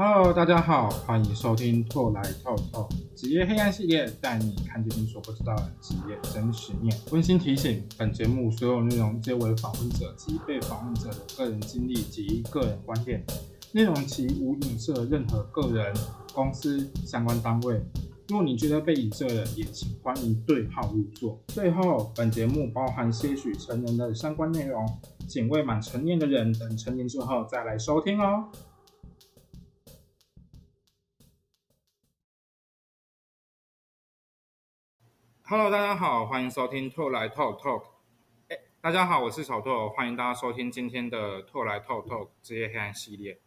Hello，大家好，欢迎收听《透来透透》职业黑暗系列，带你看见你所不知道的职业真实面。温馨提醒：本节目所有内容皆为访问者及被访问者的个人经历及个人观点，内容其无影射任何个人、公司、相关单位。若你觉得被影射了，也请欢迎对号入座。最后，本节目包含些许成人的相关内容，请未满成年的人等成年之后再来收听哦。Hello，大家好，欢迎收听透来 Talk Talk。大家好，我是小透，欢迎大家收听今天的透来 Talk Talk 职业黑暗系列。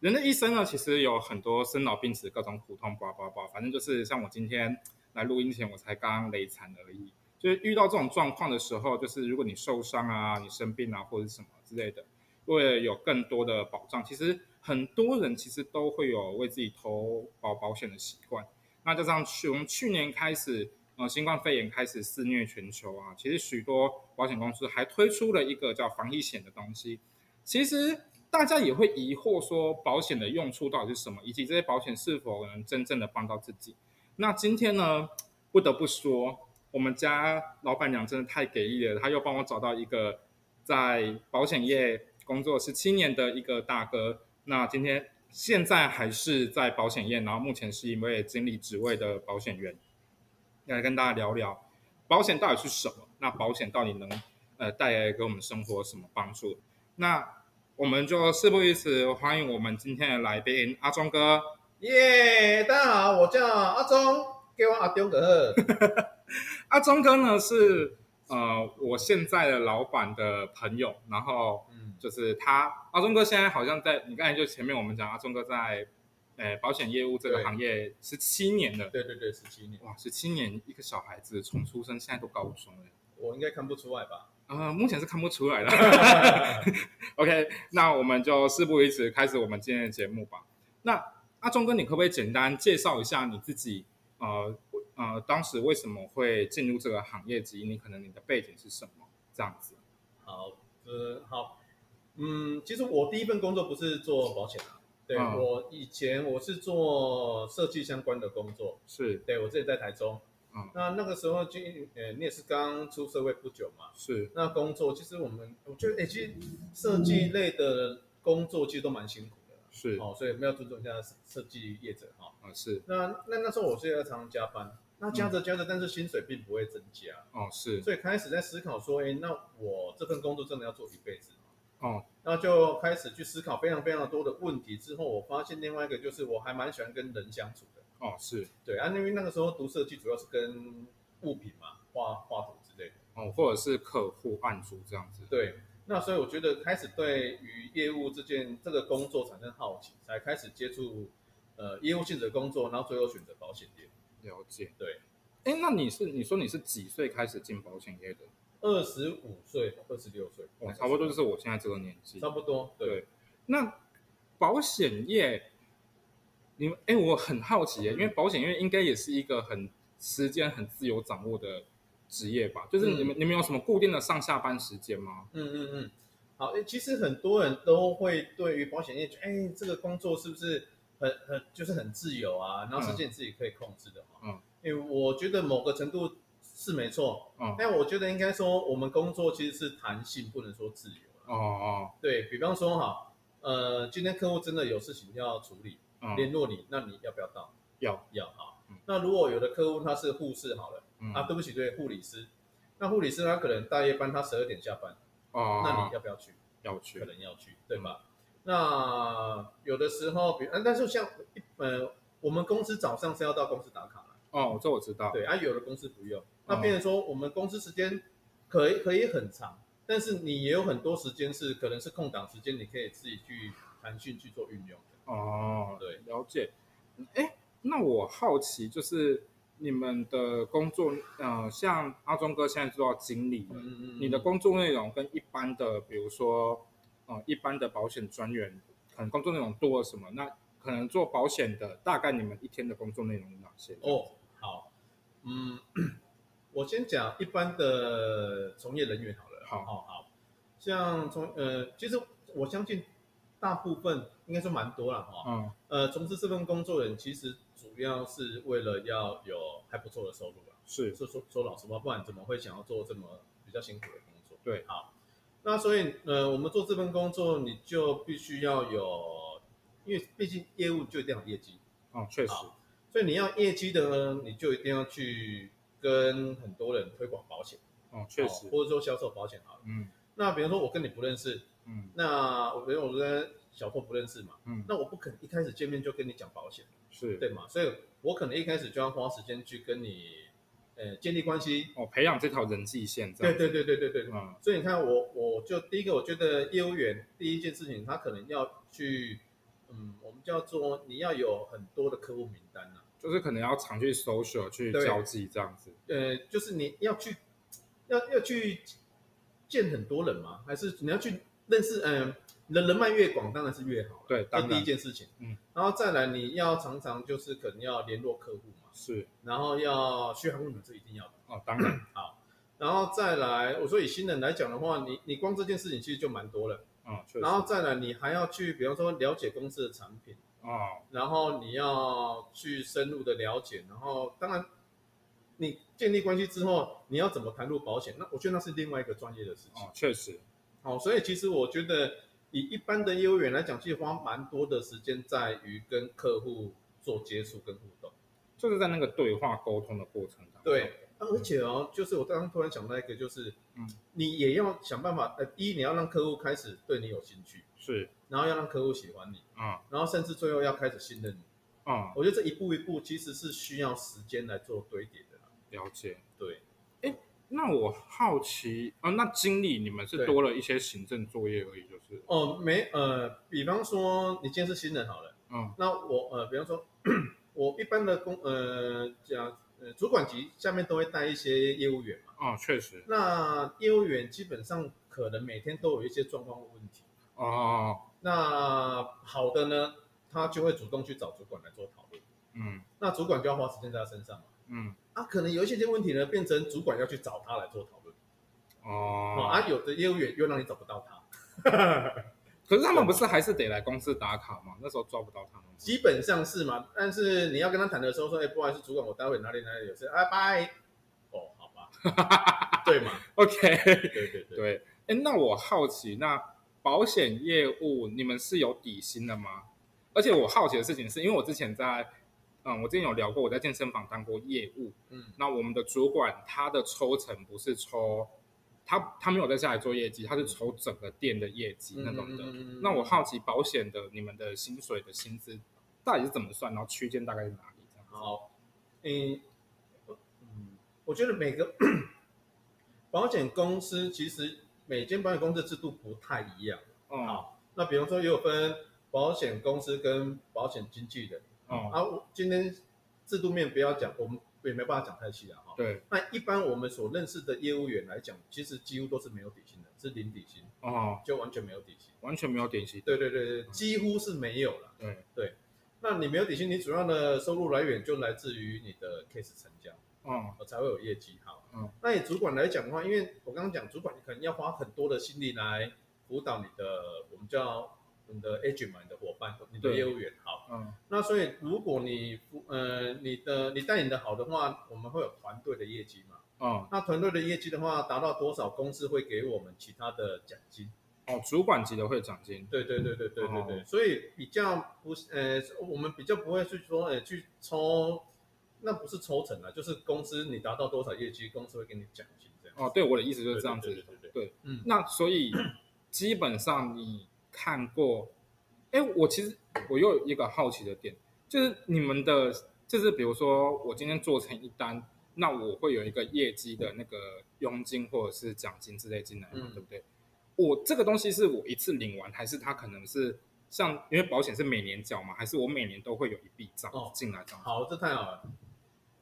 人的一生呢，其实有很多生老病死，各种苦痛，叭叭叭，反正就是像我今天来录音前，我才刚刚累惨而已。就是遇到这种状况的时候，就是如果你受伤啊，你生病啊，或者什么之类的，为了有更多的保障，其实很多人其实都会有为自己投保保险的习惯。那加上从去年开始。呃，新冠肺炎开始肆虐全球啊，其实许多保险公司还推出了一个叫防疫险的东西。其实大家也会疑惑说，保险的用处到底是什么，以及这些保险是否能真正的帮到自己。那今天呢，不得不说，我们家老板娘真的太给力了，她又帮我找到一个在保险业工作十七年的一个大哥。那今天现在还是在保险业，然后目前是一位经理职位的保险员。要来跟大家聊聊保险到底是什么？那保险到底能呃带来给我们生活什么帮助？那我们就事不宜迟，欢迎我们今天的来宾阿忠哥。耶，大家好，我叫阿忠，给我阿忠哥。阿忠哥呢是呃我现在的老板的朋友，然后嗯就是他阿忠哥现在好像在你刚才就前面我们讲阿忠哥在。诶，保险业务这个行业十七年了。对对对，十七年。哇，十七年，一个小孩子从出生现在都高中了。我应该看不出来吧？呃，目前是看不出来的。OK，那我们就事不宜迟，开始我们今天的节目吧。那阿忠哥，你可不可以简单介绍一下你自己？呃呃，当时为什么会进入这个行业？及你可能你的背景是什么？这样子。好，呃，好，嗯，其实我第一份工作不是做保险的。对我以前我是做设计相关的工作，是。对我自己在台中，嗯，那那个时候就呃你也是刚出社会不久嘛，是。那工作其实我们我觉得哎其实设计类的工作其实都蛮辛苦的，是。哦，所以我们要尊重一下设计业者哈，啊是，那那那时候我是要常常加班，那加着加着，但是薪水并不会增加，哦是，所以开始在思考说，哎那我这份工作真的要做一辈子。哦，那就开始去思考非常非常多的问题。之后我发现另外一个就是我还蛮喜欢跟人相处的。哦，是对啊，因为那个时候读设计主要是跟物品嘛，画画图之类的。哦，或者是客户案主这样子。对，那所以我觉得开始对于业务这件这个工作产生好奇，才开始接触呃业务性质的工作，然后最后选择保险业。了解。对。哎，那你是你说你是几岁开始进保险业的？二十五岁，二十六岁，哦，差不多就是我现在这个年纪。差不多，对。那保险业，你们哎，我很好奇耶，因为保险业应该也是一个很时间很自由掌握的职业吧？就是你们你们有什么固定的上下班时间吗？嗯嗯嗯。好，哎，其实很多人都会对于保险业，哎，这个工作是不是很很就是很自由啊？然后时间自己可以控制的嘛？嗯。因为我觉得某个程度。是没错，嗯，但我觉得应该说，我们工作其实是弹性，不能说自由哦哦，对比方说哈，呃，今天客户真的有事情要处理，联络你，那你要不要到？要要哈。那如果有的客户他是护士好了，啊，对不起，对护理师，那护理师他可能大夜班，他十二点下班，哦，那你要不要去？要去，可能要去，对吧？那有的时候，比，但是像一呃，我们公司早上是要到公司打卡。哦，这我知道。对啊，有的公司不用，那变成说我们公司时间可以可以很长，但是你也有很多时间是可能是空档时间，你可以自己去弹性去做运用的。哦，对，了解。哎，那我好奇就是你们的工作，呃，像阿忠哥现在做到经理了，你的工作内容跟一般的，比如说呃，一般的保险专员，可能工作内容多了什么？那可能做保险的，大概你们一天的工作内容有哪些？哦。好，嗯，我先讲一般的从业人员好了。好，好，好，像从呃，其实我相信大部分应该说蛮多了哈。嗯。呃，从事这份工作人，其实主要是为了要有还不错的收入了。是。说说说老实话，不然怎么会想要做这么比较辛苦的工作？对。好。那所以，呃，我们做这份工作，你就必须要有，因为毕竟业务就一定要有业绩。嗯，确实。所以你要业绩的呢，你就一定要去跟很多人推广保险。哦，确实。或者说销售保险好了。嗯。那比如说我跟你不认识。嗯。那我比如我跟小拓不认识嘛。嗯。那我不可能一开始见面就跟你讲保险。是。对嘛？所以我可能一开始就要花时间去跟你。呃，建立关系哦，培养这条人际线。对对对对对对。嗯，所以你看，我我就第一个，我觉得业务员第一件事情，他可能要去，嗯，我们叫做你要有很多的客户名单呐，就是可能要常去 social 去交际这样子。呃，就是你要去，要要去见很多人嘛，还是你要去认识？嗯，人人脉越广，当然是越好。对，这第一件事情。嗯，然后再来，你要常常就是可能要联络客户嘛。是，然后要续航路本是一定要的哦，当然好，然后再来，我说以新人来讲的话，你你光这件事情其实就蛮多了，嗯，然后再来，你还要去，比方说了解公司的产品，哦，然后你要去深入的了解，然后当然你建立关系之后，你要怎么谈入保险，那我觉得那是另外一个专业的事情，哦，确实，好，所以其实我觉得以一般的业务员来讲，其实花蛮多的时间在于跟客户做接触跟互动。就是在那个对话沟通的过程当中，对，而且哦，就是我刚刚突然想到一个，就是，嗯，你也要想办法，呃，第一你要让客户开始对你有兴趣，是，然后要让客户喜欢你，嗯，然后甚至最后要开始信任你，嗯，我觉得这一步一步其实是需要时间来做堆叠的。了解，对，哎，那我好奇啊，那经理你们是多了一些行政作业而已，就是，哦，没，呃，比方说你今天是新人好了，嗯，那我，呃，比方说。我一般的工呃讲呃主管级下面都会带一些业务员嘛。哦，确实。那业务员基本上可能每天都有一些状况问题。哦。那好的呢，他就会主动去找主管来做讨论。嗯。那主管就要花时间在他身上嘛。嗯。啊，可能有一些些问题呢，变成主管要去找他来做讨论。哦。啊，有的业务员又让你找不到他。可是他们不是还是得来公司打卡吗？那时候抓不到他们。基本上是嘛，但是你要跟他谈的时候说，哎，不好意思，主管，我待会哪里哪里有事，哎，拜。哦，好吧，对嘛？OK，对对对对。哎，那我好奇，那保险业务你们是有底薪的吗？而且我好奇的事情是，因为我之前在，嗯，我之前有聊过，我在健身房当过业务，嗯，那我们的主管他的抽成不是抽。他他没有在下来做业绩，他是抽整个店的业绩那种的。那我好奇保险的你们的薪水的薪资到底是怎么算，然后区间大概是哪里？这样好，嗯嗯，我觉得每个保险公司其实每间保险公司制度不太一样。好，那比方说也有分保险公司跟保险经纪人。哦，啊，今天制度面不要讲，我们。也没办法讲太细了哈。对。那一般我们所认识的业务员来讲，其实几乎都是没有底薪的，是零底薪哦，就完全没有底薪，完全没有底薪。对对对对，几乎是没有了。对对。那你没有底薪，你主要的收入来源就来自于你的 case 成交，哦，才会有业绩好。嗯。那你主管来讲的话，因为我刚刚讲，主管你可能要花很多的心力来辅导你的，我们叫。你的 agent 的伙伴，你的业务员，好，嗯，那所以如果你呃你的你带领的好的话，我们会有团队的业绩嘛，嗯，那团队的业绩的话，达到多少，公司会给我们其他的奖金，哦，主管级的会奖金，对对对对对对对，所以比较不呃，我们比较不会去说，呃，去抽，那不是抽成啊，就是公司你达到多少业绩，公司会给你奖金这样，哦，对，我的意思就是这样子，对对。对，嗯，那所以基本上你。看过，哎，我其实我又有一个好奇的点，就是你们的，就是比如说我今天做成一单，那我会有一个业绩的那个佣金或者是奖金之类进来，对不对？我这个东西是我一次领完，还是它可能是像因为保险是每年缴嘛，还是我每年都会有一笔账进来？好，这太好了。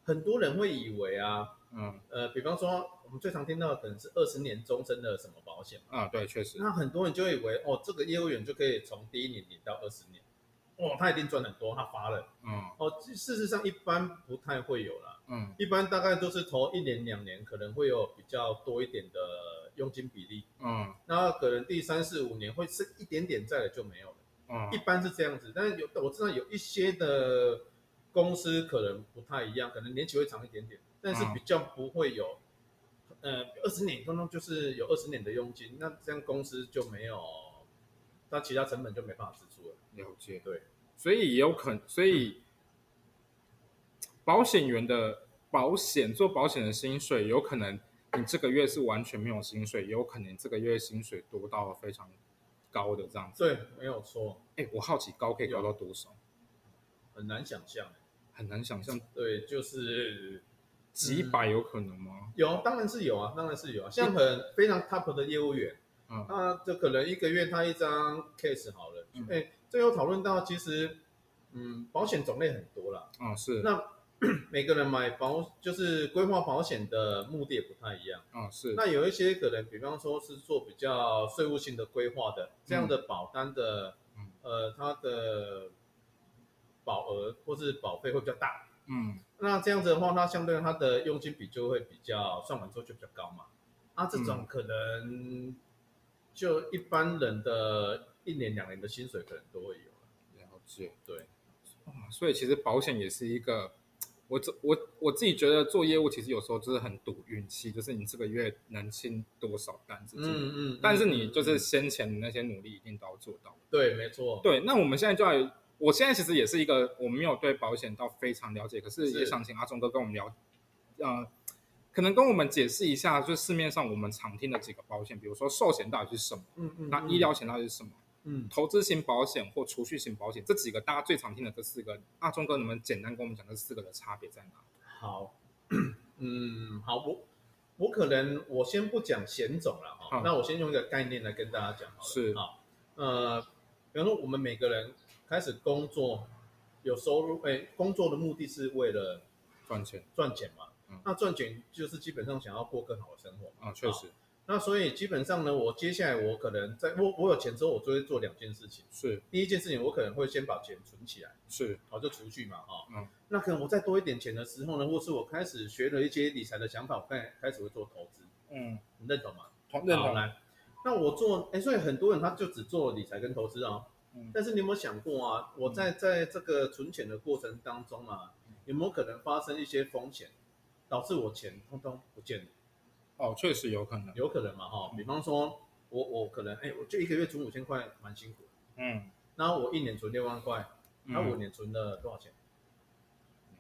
很多人会以为啊，嗯，呃，比方说我们最常听到的可能是二十年终身的什么保险啊，对，确实。那很多人就以为哦，这个业务员就可以从第一年领到二十年，哦，他一定赚很多，他发了，嗯，哦，事实上一般不太会有了，嗯，一般大概都是头一年两年可能会有比较多一点的佣金比例，嗯，那可能第三四五年会剩一点点，在了就没有了，嗯。一般是这样子，但是有我知道有一些的公司可能不太一样，可能年期会长一点点，但是比较不会有，呃，二十年当中就是有二十年的佣金，那这样公司就没有，那其他成本就没办法支出了。了解，对，所以也有可能，所以保险员的保险做保险的薪水，有可能你这个月是完全没有薪水，也有可能这个月薪水多到非常。高的这样子，对，没有错。哎，我好奇高可以高到多少？很难想象，很难想象。对，就是几百有可能吗？有，当然是有啊，当然是有啊。像很非常 top 的业务员，嗯，那这可能一个月他一张 case 好了。哎，最后讨论到其实，嗯，保险种类很多了。啊，是。那 每个人买保就是规划保险的目的也不太一样啊，是。那有一些可能，比方说是做比较税务性的规划的，这样的保单的，呃，它的保额或是保费会比较大，嗯，那这样子的话，它相对它的佣金比就会比较算完之后就比较高嘛。啊，这种可能就一般人的一年两年的薪水可能都会有了解，对，所以其实保险也是一个。我这我我自己觉得做业务其实有时候就是很赌运气，就是你这个月能清多少单子，嗯嗯，但是你就是先前的那些努力一定都要做到。对，没错。对，那我们现在就来，我现在其实也是一个我没有对保险到非常了解，可是也想请阿忠哥跟我们聊，呃，可能跟我们解释一下，就市面上我们常听的几个保险，比如说寿险到底是什么，嗯嗯，那医疗险到底是什么？嗯，投资型保险或储蓄型保险这几个大家最常听的这四个，阿忠哥，能不能简单跟我们讲这四个的差别在哪？好，嗯，好，我我可能我先不讲险种了哈，那我先用一个概念来跟大家讲好了。是啊，呃，比方说我们每个人开始工作有收入，哎，工作的目的是为了赚钱，赚钱嘛，那赚钱就是基本上想要过更好的生活啊，确实。那所以基本上呢，我接下来我可能在我我有钱之后，我就会做两件事情。是，第一件事情，我可能会先把钱存起来。是，好就储蓄嘛，哈。嗯。那可能我再多一点钱的时候呢，或是我开始学了一些理财的想法，我开开始会做投资。嗯，你认同吗？认同。来，那我做，哎，所以很多人他就只做理财跟投资啊。嗯。但是你有没有想过啊？我在在这个存钱的过程当中啊，有没有可能发生一些风险，导致我钱通通不见了？哦，确实有可能，有可能嘛，哈，比方说，我我可能，哎，我就一个月存五千块，蛮辛苦，嗯，然后我一年存六万块，那五年存了多少钱？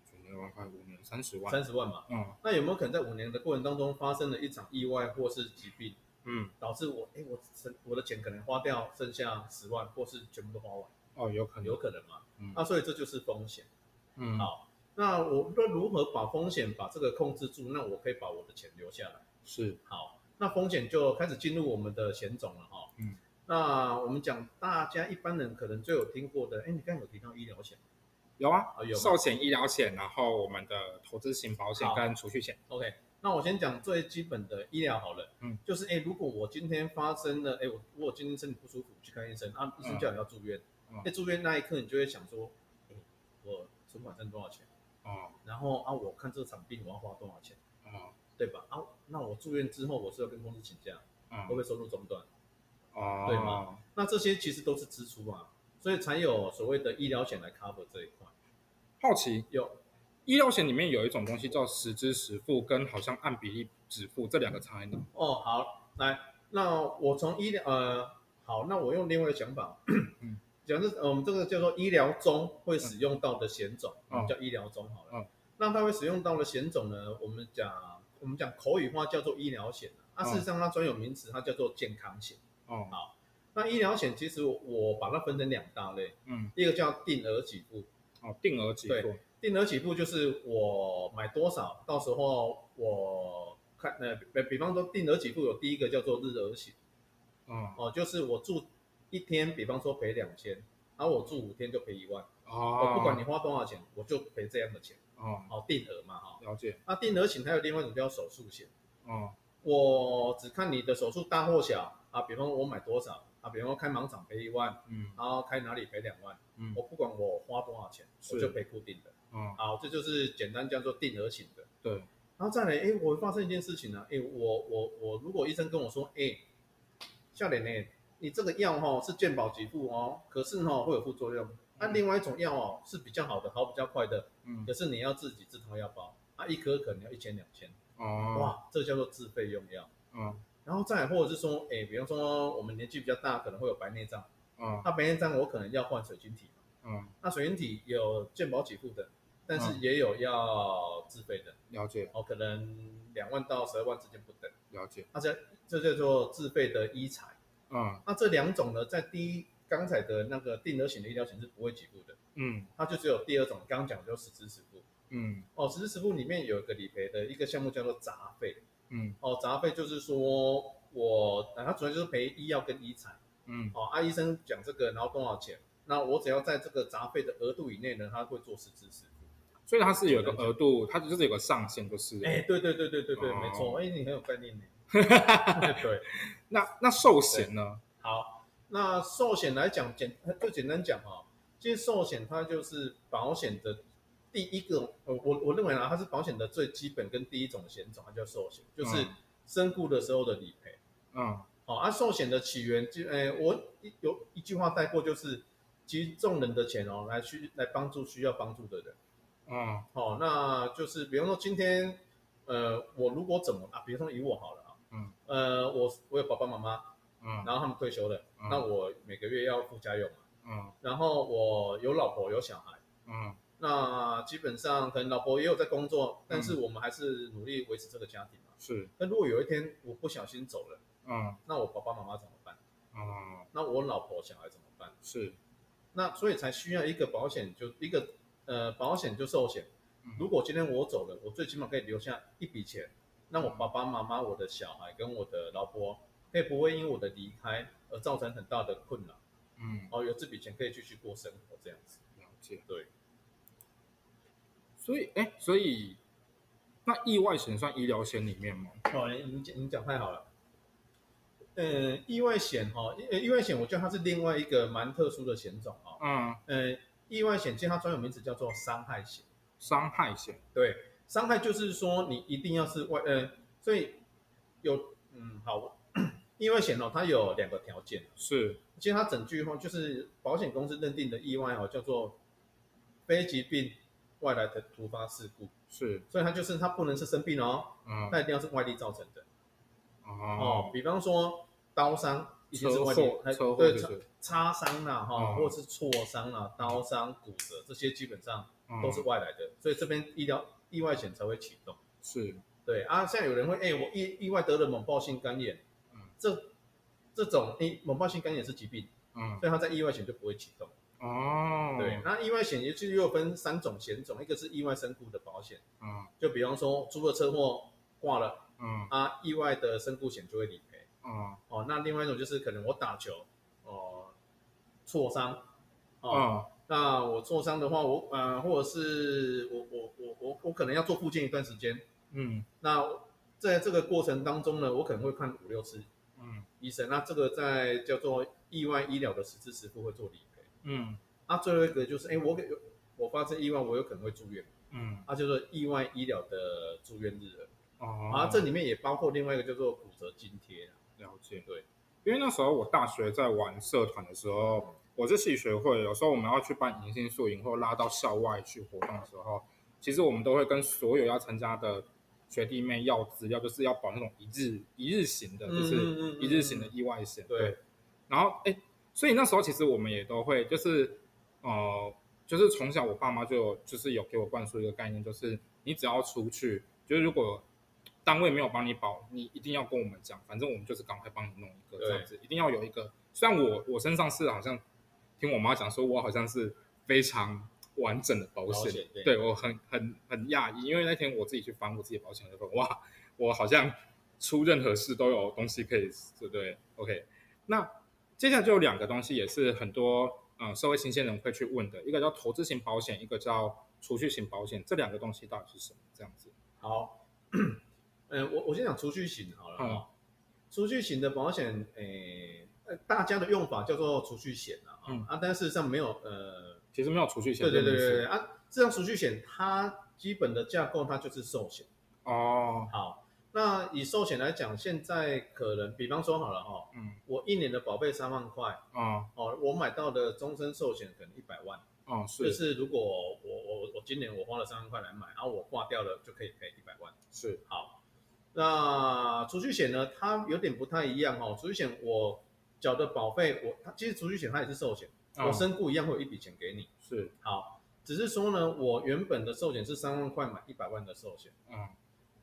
存六万块，五年三十万，三十万嘛，嗯，那有没有可能在五年的过程当中发生了一场意外或是疾病，嗯，导致我，哎，我剩我的钱可能花掉剩下十万，或是全部都花完？哦，有可能，有可能嘛，嗯，那所以这就是风险，嗯，好，那我那如何把风险把这个控制住？那我可以把我的钱留下来。是。好，那风险就开始进入我们的险种了哈。嗯，那我们讲大家一般人可能最有听过的，哎，你刚刚有提到医疗险，有啊，有寿险、医疗险，然后我们的投资型保险跟储蓄险。OK，那我先讲最基本的医疗好了，嗯，就是哎，如果我今天发生了，哎，我我今天身体不舒服去看医生，啊，医生叫你要住院，在住院那一刻，你就会想说，哎，我存款剩多少钱？啊，然后啊，我看这场病我要花多少钱？啊。对吧？啊，那我住院之后，我是要跟公司请假，会不会收入中断？哦，对吗？那这些其实都是支出啊，所以才有所谓的医疗险来 cover 这一块。好奇有医疗险里面有一种东西叫实支实付，跟好像按比例支付这两个差在哪？哦，好，来，那我从医疗呃，好，那我用另外的想法，讲是我们这个叫做医疗中会使用到的险种，叫医疗中好了。那它会使用到的险种呢？我们讲。我们讲口语化叫做医疗险，啊，事实上它专有名词它叫做健康险。哦，好，那医疗险其实我把它分成两大类，嗯，一个叫定额给付，哦，定额给付，对，定额起付就是我买多少，到时候我看，呃，比比方说定额起付有第一个叫做日额险，哦，哦，就是我住一天，比方说赔两千，然后我住五天就赔一万，哦，我不管你花多少钱，我就赔这样的钱。哦，好定额嘛，哈，了解。那定额险还有另外一种叫手术险。哦，我只看你的手术大或小啊，比方我买多少啊，比方说开盲场赔一万，嗯，然后开哪里赔两万，嗯，我不管我花多少钱，我就赔固定的。嗯，好，这就是简单叫做定额型的。对，然后再来，哎，我发生一件事情呢，哎，我我我如果医生跟我说，哎，笑脸呢，你这个药哈是健保给付哦，可是哈会有副作用。那另外一种药哦是比较好的，好比较快的，嗯，可是你要自己自掏腰包，啊，一颗可能要一千两千，哦，哇，这叫做自费用药，嗯，然后再或者是说，哎，比方说我们年纪比较大，可能会有白内障，嗯，那白内障我可能要换水晶体嘛，嗯，那水晶体有健保给付的，但是也有要自费的，了解，哦，可能两万到十二万之间不等，了解，那这这叫做自费的医材，嗯，那这两种呢，在第一。刚才的那个定额型的医疗险是不会给付的，嗯，它就只有第二种，刚刚讲就实支实付，嗯，哦，实支实付里面有一个理赔的一个项目叫做杂费，嗯，哦，杂费就是说我，它主要就是赔医药跟医材，嗯，哦，啊，医生讲这个，然后多少钱，那我只要在这个杂费的额度以内呢，他会做实支实付，所以它是有个额度，它就是有个上限，就是，哎，对对对对对对，没错，哎，你很有概念呢，对，那那寿险呢？好。那寿险来讲，简就简单讲哈，其实寿险它就是保险的第一个，呃，我我认为呢，它是保险的最基本跟第一种险种，它叫寿险，就是身故的时候的理赔。嗯，好，啊，寿险的起源就，诶，我有一句话带过，就是集众人的钱哦，来去来帮助需要帮助的人。嗯，好，那就是比方说今天，呃，我如果怎么啊，比方说以我好了啊，嗯，呃，我我有爸爸妈妈。嗯，然后他们退休了，那我每个月要付家用嘛，嗯，然后我有老婆有小孩，嗯，那基本上可能老婆也有在工作，但是我们还是努力维持这个家庭嘛，是。那如果有一天我不小心走了，嗯，那我爸爸妈妈怎么办？嗯，那我老婆小孩怎么办？是。那所以才需要一个保险，就一个呃保险就寿险，如果今天我走了，我最起码可以留下一笔钱，那我爸爸妈妈、我的小孩跟我的老婆。可以不会因为我的离开而造成很大的困扰，嗯，哦，有这笔钱可以继续过生活这样子，了解，对。所以，哎，所以那意外险算医疗险里面吗？哦，你你你讲太好了。嗯，意外险哈，意意外险，我觉得它是另外一个蛮特殊的险种啊。嗯，呃，意外险其实它专有名词叫做伤害险。伤害险，对，伤害就是说你一定要是外，呃，所以有，嗯，好。意外险哦，它有两个条件，是，其实它整句话就是保险公司认定的意外哦，叫做非疾病外来的突发事故，是，所以它就是它不能是生病哦，嗯，它一定要是外力造成的，哦，比方说刀伤，车祸，车祸对，擦伤啦哈，或者是挫伤啦，刀伤、骨折这些基本上都是外来的，所以这边医疗意外险才会启动，是。对啊，现在有人会哎，我意意外得了猛暴性肝炎。这这种诶，猛暴性肝炎是疾病，嗯，所以它在意外险就不会启动。哦，对，那意外险也就又分三种险种，一个是意外身故的保险，嗯，就比方说出了车祸挂了，嗯，啊，意外的身故险就会理赔，嗯，哦，那另外一种就是可能我打球，哦，挫伤，哦，那我挫伤的话，我呃，或者是我我我我我可能要做复健一段时间，嗯，那在这个过程当中呢，我可能会看五六次。嗯，医生，那这个在叫做意外医疗的实质实付会做理赔。嗯，那最后一个就是，哎，我有我发生意外，我有可能会住院。嗯，那就是意外医疗的住院日额。哦，啊，这里面也包括另外一个叫做骨折津贴。了解，对，因为那时候我大学在玩社团的时候，我是系学会，有时候我们要去办迎新宿营或拉到校外去活动的时候，其实我们都会跟所有要参加的。学弟妹要资料，就是要保那种一日一日型的，就是一日型的意外险。对。然后，哎，所以那时候其实我们也都会，就是呃，就是从小我爸妈就就是有给我灌输一个概念，就是你只要出去，就是如果单位没有帮你保，你一定要跟我们讲，反正我们就是赶快帮你弄一个这样子，一定要有一个。虽然我我身上是好像听我妈讲说，我好像是非常。完整的保险，对我很很很讶异，因为那天我自己去翻我自己保险的时候，哇，我好像出任何事都有东西可以，对不对？OK，那接下来就有两个东西，也是很多嗯社会新鲜人会去问的，一个叫投资型保险，一个叫储蓄型保险，这两个东西到底是什么？这样子。好，嗯，我我先讲储蓄型好了哈，储蓄型的保险，诶，大家的用法叫做储蓄险啊，啊，但事实上没有呃。其实没有储蓄险。对对对对啊，这张储蓄险它基本的架构它就是寿险。哦。好，那以寿险来讲，现在可能，比方说好了哈，嗯，我一年的保费三万块，哦，哦，我买到的终身寿险可能一百万，哦，是，就是如果我我我今年我花了三万块来买，然后我挂掉了就可以赔一百万，是，好，那储蓄险呢，它有点不太一样哦，储蓄险我缴的保费，我它其实储蓄险它也是寿险，我身故一样会有一笔钱给你，是，好，只是说呢，我原本的寿险是三万块买一百万的寿险，嗯。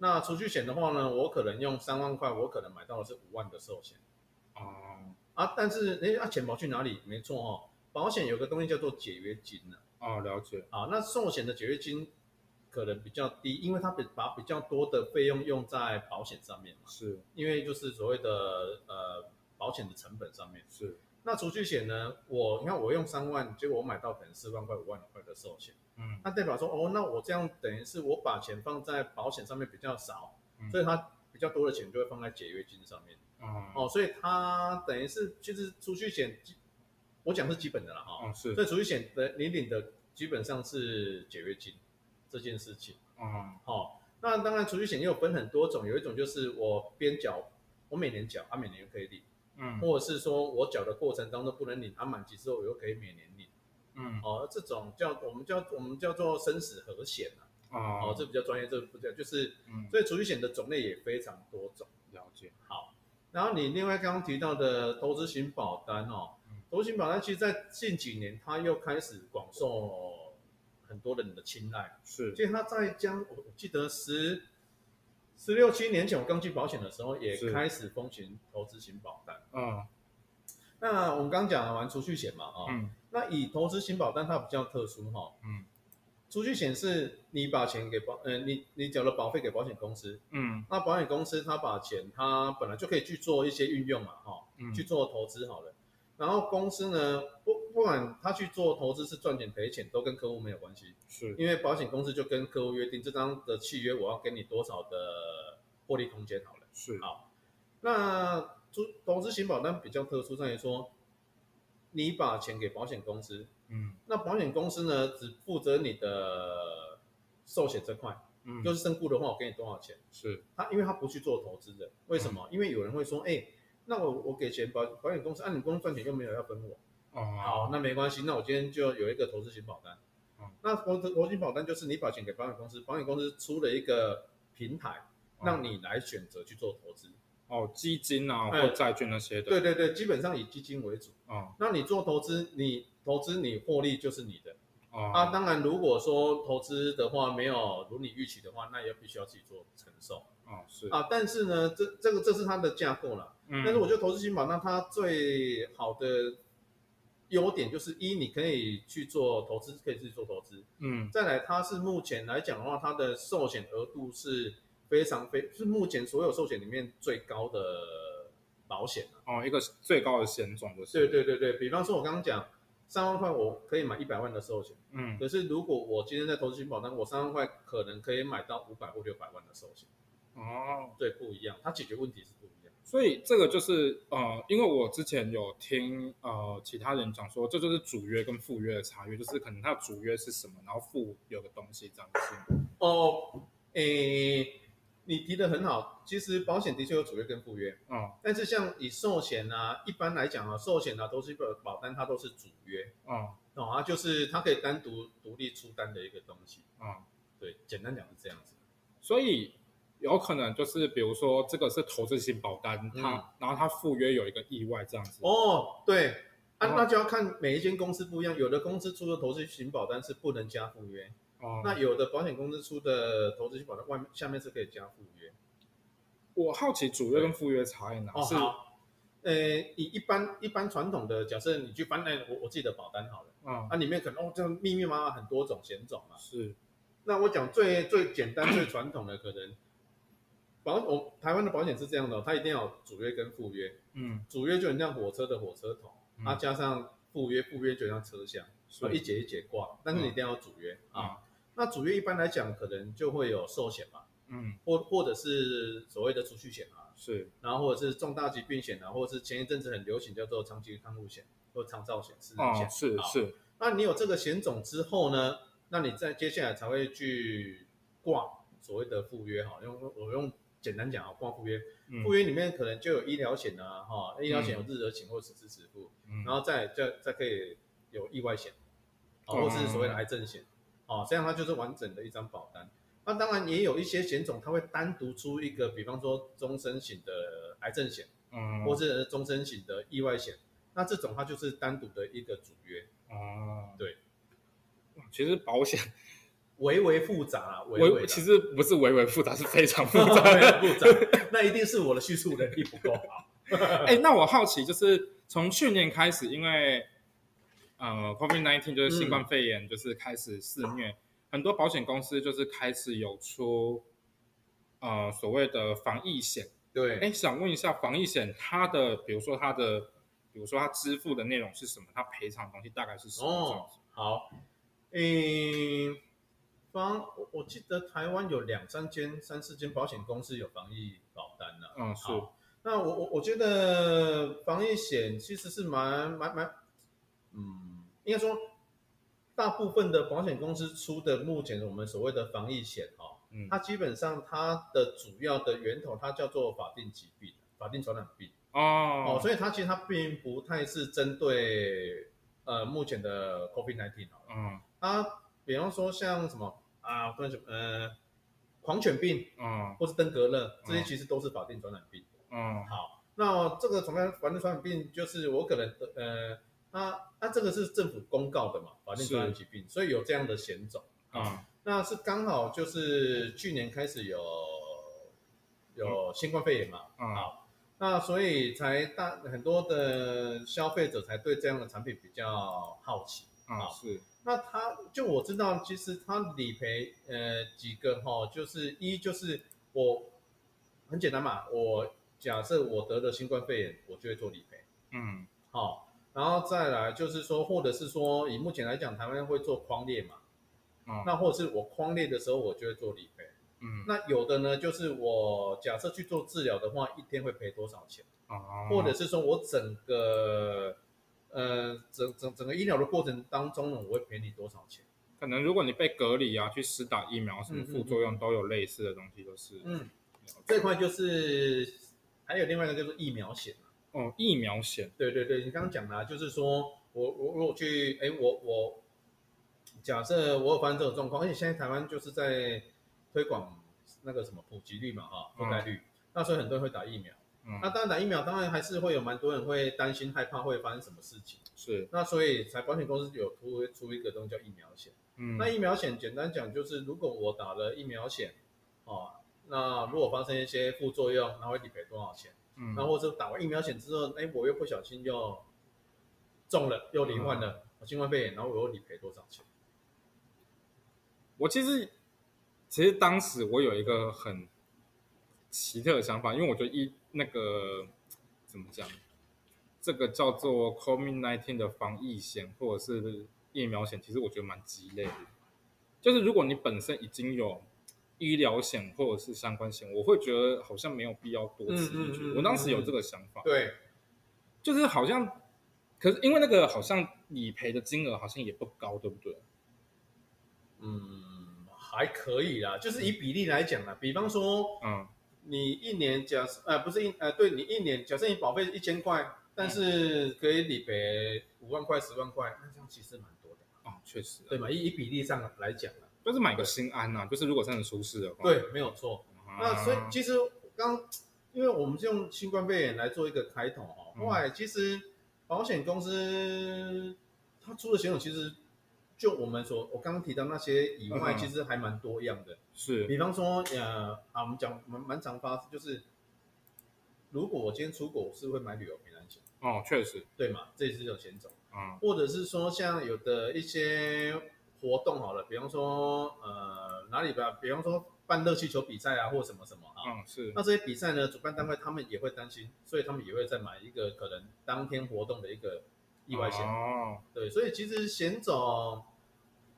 那储蓄险的话呢，我可能用三万块，我可能买到的是五万的寿险，哦，啊，但是哎，啊，钱保去哪里？没错哦，保险有个东西叫做解约金呢。哦，了解。啊，那寿险的解约金可能比较低，因为它比把比较多的费用用在保险上面嘛。是。因为就是所谓的呃保险的成本上面。是。那储蓄险呢？我你看我用三万，结果我买到可能四万块、五万块的寿险。嗯，那代表说，哦，那我这样等于是我把钱放在保险上面比较少，所以它比较多的钱就会放在解约金上面。哦，所以它等于是其实储蓄险，我讲是基本的了哈。嗯，是。所以储蓄险的你领的基本上是解约金这件事情。嗯，好。那当然储蓄险也有分很多种，有一种就是我边缴，我每年缴，它每年又可以领。嗯，或者是说我缴的过程当中不能领，它满期之后我又可以每年领。嗯，哦，这种叫我们叫我们叫做生死和险啊，哦，这比较专业，这不叫就是，所以储蓄险的种类也非常多种。了解。好，然后你另外刚刚提到的投资型保单哦，投资型保单其实在近几年它又开始广受很多人的青睐。是，其实他在将我记得十十六七年前我刚进保险的时候，也开始风行投资型保单。嗯。那我们刚讲完储蓄险嘛，哈，嗯，那以投资型保单它比较特殊哈，嗯，储蓄险是你把钱给保，呃，你你缴了保费给保险公司，嗯，那保险公司它把钱它本来就可以去做一些运用嘛，哈，嗯，去做投资好了，然后公司呢不不管他去做投资是赚钱赔钱都跟客户没有关系，是因为保险公司就跟客户约定这张的契约我要给你多少的获利空间好了，是好，那。投投资型保单比较特殊在于说，你把钱给保险公司，嗯，那保险公司呢只负责你的寿险这块，嗯，就是身故的话，我给你多少钱？是，他因为他不去做投资的，为什么？因为有人会说，哎，那我我给钱保保险公司，啊，你公司赚钱又没有要分我，哦，好，那没关系，那我今天就有一个投资型保单，嗯，那投资投资型保单就是你把钱给保险公司，保险公司出了一个平台，让你来选择去做投资。哦，基金啊，或债券那些的。对对对，基本上以基金为主。哦，那你做投资，你投资你获利就是你的。哦，啊，当然如果说投资的话没有如你预期的话，那也必须要自己做承受。哦，是啊，但是呢，这这个这是它的架构了。嗯。但是我觉得投资型保单它最好的优点就是一，你可以去做投资，可以自己做投资。嗯。再来，它是目前来讲的话，它的寿险额度是。非常非是目前所有寿险里面最高的保险哦，一个最高的险种的。对对对对，比方说我刚刚讲三万块我可以买一百万的寿险，嗯，可是如果我今天在投资型保单，我三万块可能可以买到五百或六百万的寿险。哦，对，不一样，它解决问题是不一样。所以这个就是呃，因为我之前有听呃其他人讲说，这就是主约跟附约的差别，就是可能它的主约是什么，然后附有个东西这样子。哦，诶。你提的很好，其实保险的确有主约跟附约，嗯，但是像以寿险啊，一般来讲啊，寿险啊都是一个保单，它都是主约，嗯，懂啊，就是它可以单独独立出单的一个东西，嗯，对，简单讲是这样子，所以有可能就是比如说这个是投资型保单，它然后它附约有一个意外这样子，哦，对，啊，那就要看每一间公司不一样，有的公司出的投资型保单是不能加附约。哦，那有的保险公司出的投资型保单外面下面是可以加附约。我好奇主约跟附约差在哪？哦，好，呃，以一般一般传统的假设，你去翻那我我自己的保单好了，啊，那里面可能哦，这密密麻麻很多种险种嘛。是。那我讲最最简单最传统的可能，保我台湾的保险是这样的，它一定要有主约跟附约。嗯。主约就很像火车的火车头，它加上附约，附约就像车厢，所以一节一节挂，但是你一定要主约啊。那主约一般来讲，可能就会有寿险嘛，嗯，或或者是所谓的储蓄险啊，是，然后或者是重大疾病险啊，或者是前一阵子很流行叫做长期看护险或长照险、失能险，是是。那你有这个险种之后呢，那你在接下来才会去挂所谓的附约哈，用我用简单讲啊，挂附约，附约里面可能就有医疗险啊，哈，医疗险有日额险或实支实付，然后再再再可以有意外险，或是所谓的癌症险，哦，这样它就是完整的一张保单。那当然也有一些险种，它会单独出一个，比方说终身型的癌症险，嗯，或是终身型的意外险，那这种它就是单独的一个主约，啊，对，其实保险。微微复杂，微微其实不是微微复杂，是非常复杂，复杂。那一定是我的叙述能力不够好。哎，那我好奇，就是从去年开始，因为呃，COVID-19 就是新冠肺炎，就是开始肆虐，很多保险公司就是开始有出呃所谓的防疫险。对，哎，想问一下，防疫险它的，比如说它的，比如说它支付的内容是什么？它赔偿的东西大概是什么？哦，好，嗯。防我我记得台湾有两三间、三四间保险公司有防疫保单的。嗯，是。那我我我觉得防疫险其实是蛮蛮蛮，嗯，应该说大部分的保险公司出的目前我们所谓的防疫险哦，嗯，它基本上它的主要的源头它叫做法定疾病、法定传染病。哦。哦，所以它其实它并不太是针对呃目前的 COVID-19 哦。嗯。它比方说像什么啊，或者什呃，狂犬病，嗯，或是登革热，这些其实都是法定传染病。嗯，好，那这个什么法定传染病，就是我可能呃，它它这个是政府公告的嘛，法定传染疾病，所以有这样的险种。啊，那是刚好就是去年开始有有新冠肺炎嘛，嗯好，那所以才大很多的消费者才对这样的产品比较好奇。啊，是。那他就我知道，其实他理赔呃几个哈，就是一就是我很简单嘛，我假设我得了新冠肺炎，我就会做理赔，嗯，好，然后再来就是说，或者是说以目前来讲，台湾会做框列嘛，嗯，那或者是我框列的时候，我就会做理赔，嗯，那有的呢，就是我假设去做治疗的话，一天会赔多少钱，啊，或者是说我整个。呃，整整整个医疗的过程当中呢，我会赔你多少钱？可能如果你被隔离啊，去施打疫苗，什么副作用都有类似的东西，都是。嗯，这块就是还有另外一个就是疫苗险哦，疫苗险。对对对，你刚刚讲的，就是说我我如果去，哎，我我假设我有发生这种状况，而且现在台湾就是在推广那个什么普及率嘛，哈，覆盖率，那时候很多人会打疫苗。那当然打疫苗，当然还是会有蛮多人会担心、害怕会发生什么事情。是，那所以才保险公司有突出一个东西叫疫苗险。嗯，那疫苗险简单讲就是，如果我打了疫苗险，哦，那如果发生一些副作用，那会理赔多少钱？嗯，那或者打完疫苗险之后，哎，我又不小心又中了，又罹患了新冠肺炎，然后我又理赔多少钱？我其实，其实当时我有一个很。奇特的想法，因为我觉得一那个怎么讲，这个叫做 COVID-19 的防疫险或者是疫苗险，其实我觉得蛮鸡肋的。就是如果你本身已经有医疗险或者是相关险，我会觉得好像没有必要多此一举。我当时有这个想法，对，就是好像，可是因为那个好像理赔的金额好像也不高，对不对？嗯，还可以啦，就是以比例来讲呢，比方说，嗯。你一年假设呃不是一呃对你一年假设你保费一千块，但是可以理赔五万块十万块，那这样其实蛮多的哦，确实对嘛？以以比例上来讲呢，就是买个心安呐，就是如果真的出事的话，对，没有错。那所以其实刚因为我们是用新冠肺炎来做一个开头哈，后来其实保险公司它出的险种其实。就我们所我刚刚提到那些以外，其实还蛮多样的。是，比方说，呃，啊，我们讲蛮蛮常发生，就是如果我今天出国，是会买旅游平安险。哦，确实，对嘛，这也是有险种。啊，或者是说，像有的一些活动好了，比方说，呃，哪里吧，比方说办热气球比赛啊，或什么什么啊。嗯，是。那这些比赛呢，主办单位他们也会担心，所以他们也会再买一个可能当天活动的一个。意外险哦，对，所以其实险种，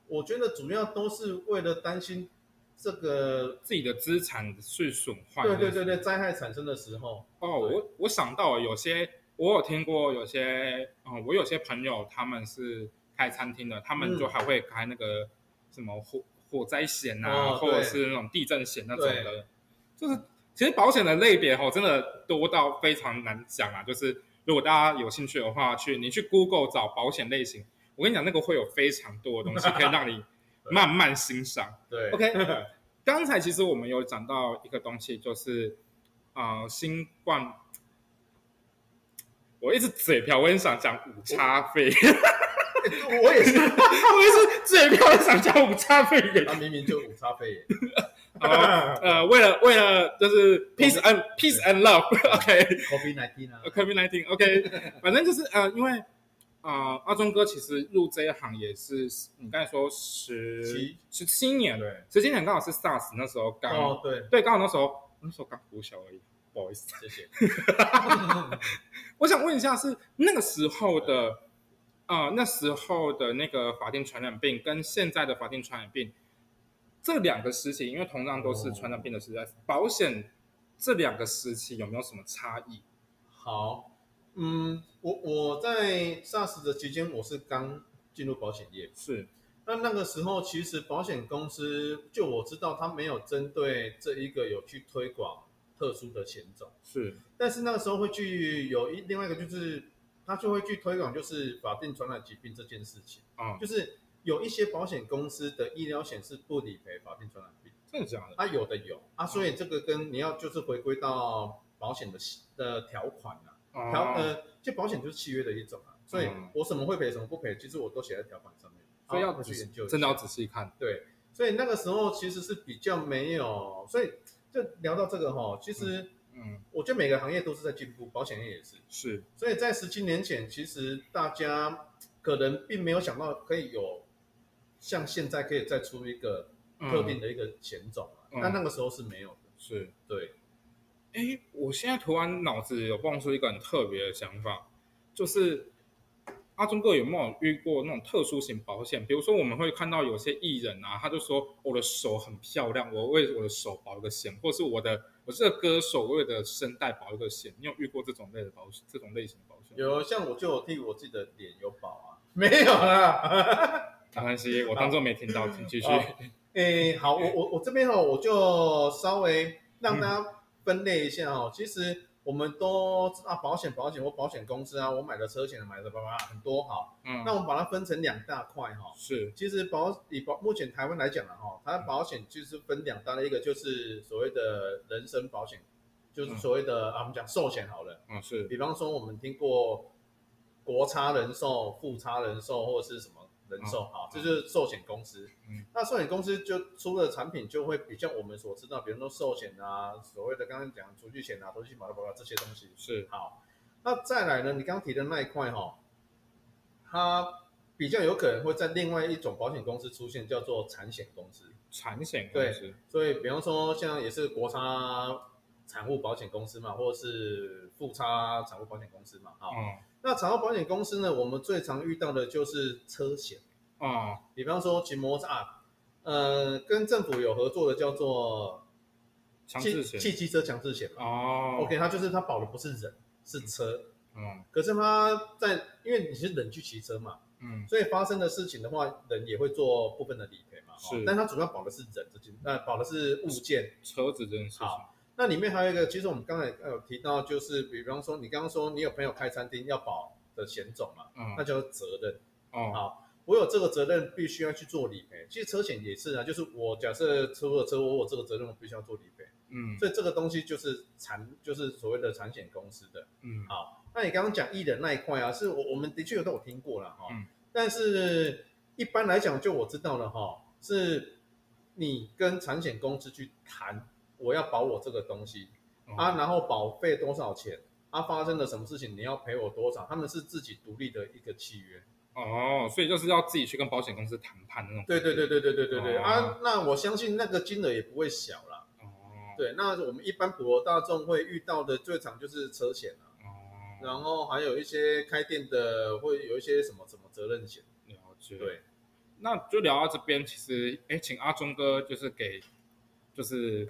我觉得主要都是为了担心这个自己的资产是损坏。对对对对，灾害产生的时候。哦，我我想到有些，我有听过有些，嗯，我有些朋友他们是开餐厅的，他们就还会开那个什么火火灾险啊，或者是那种地震险那种的，就是其实保险的类别哦，真的多到非常难讲啊。就是如果大家有兴趣的话，去你去 Google 找保险类型，我跟你讲，那个会有非常多的东西可以让你 慢慢欣赏。对，OK。刚才其实我们有讲到一个东西，就是啊，新冠。我一直嘴瓢，我很想讲五差费。我也是，我也是嘴瓢，想讲五差费。他明明就五差费。呃，为了为了就是 peace and peace and love，OK。Covid nineteen 啊，Covid nineteen，OK。反正就是呃，因为啊，阿忠哥其实入这一行也是你刚才说十十七年，对，十七年刚好是 SARS 那时候刚，哦对，对，刚好那时候那时候刚补小而已。不好意思，谢谢。我想问一下，是那个时候的啊，那时候的那个法定传染病跟现在的法定传染病这两个时期，因为同样都是传染病的时代，保险这两个时期有没有什么差异？好，嗯，我我在 SARS 的期间，我是刚进入保险业，是。那那个时候，其实保险公司就我知道，他没有针对这一个有去推广。特殊的险种是，但是那个时候会去有一另外一个就是，他就会去推广就是法定传染疾病这件事情啊，就是有一些保险公司的医疗险是不理赔法定传染病，真的假的？啊，有的有。啊，所以这个跟你要就是回归到保险的的条款啊，条呃，就保险就是契约的一种啊，所以我什么会赔什么不赔，其实我都写在条款上面，所以要去研究，真的要仔细看。对，所以那个时候其实是比较没有，所以。就聊到这个哈，其实，嗯，我觉得每个行业都是在进步，保险业也是。是，所以在十七年前，其实大家可能并没有想到可以有像现在可以再出一个特定的一个险种但那个时候是没有的。是，对。哎，我现在突然脑子有蹦出一个很特别的想法，就是。阿忠哥有没有遇过那种特殊型保险？比如说，我们会看到有些艺人啊，他就说我的手很漂亮，我为我的手保一个险，或是我的我是个歌手，为的声带保一个险。你有遇过这种类的保险？这种类型的保险？有，像我就有替我自己的脸有保啊。没有啊，没关系，我当做没听到，请继续。诶，好，我我我这边哦，我就稍微让大家分类一下哦，其实。我们都知道保险，保险或保险公司啊，我买的车险买的叭叭很多哈。嗯。那我们把它分成两大块哈。是。其实保以保目前台湾来讲呢哈，它保险就是分两大类，一个就是所谓的人身保险，就是所谓的啊我们讲寿险好了。嗯，是。比方说我们听过国差人寿、富差人寿或者是什么。人寿啊，这就是寿险公司。嗯，那寿险公司就出的产品就会比较我们所知道，比如说寿险啊，所谓的刚刚讲储蓄险啊、投资保的保这些东西是好。那再来呢，你刚刚提的那一块哈，它比较有可能会在另外一种保险公司出现，叫做产险公司。产险公司，所以比方说像也是国差产物保险公司嘛，或者是富差产物保险公司嘛，好。那产后保险公司呢？我们最常遇到的就是车险啊，比方说骑摩托车，呃，跟政府有合作的叫做强制险，汽汽车强制险哦。OK，它就是它保的不是人，是车。嗯，可是它在因为你是人去骑车嘛，嗯，所以发生的事情的话，人也会做部分的理赔嘛。是，但它主要保的是人这件，那保的是物件，车子这件事情。那里面还有一个，其实我们刚才有提到，就是比方说，你刚刚说你有朋友开餐厅要保的险种嘛，嗯，那叫责任。哦，好，我有这个责任，必须要去做理赔。其实车险也是啊，就是我假设出了车祸，我这个责任我必须要做理赔。嗯，所以这个东西就是产，就是所谓的产险公司的。嗯，好，那你刚刚讲艺人那一块啊，是我我们的确有都有听过了哈。嗯，但是一般来讲，就我知道了哈，是你跟产险公司去谈。我要保我这个东西啊，然后保费多少钱？啊，发生了什么事情你要赔我多少？他们是自己独立的一个契约哦，所以就是要自己去跟保险公司谈判那种。对对对对对对对对啊！那我相信那个金额也不会小了哦。对，那我们一般普罗大众会遇到的最常就是车险了哦，然后还有一些开店的会有一些什么什么责任险。了解。对，那就聊到这边。其实，哎，请阿忠哥就是给，就是。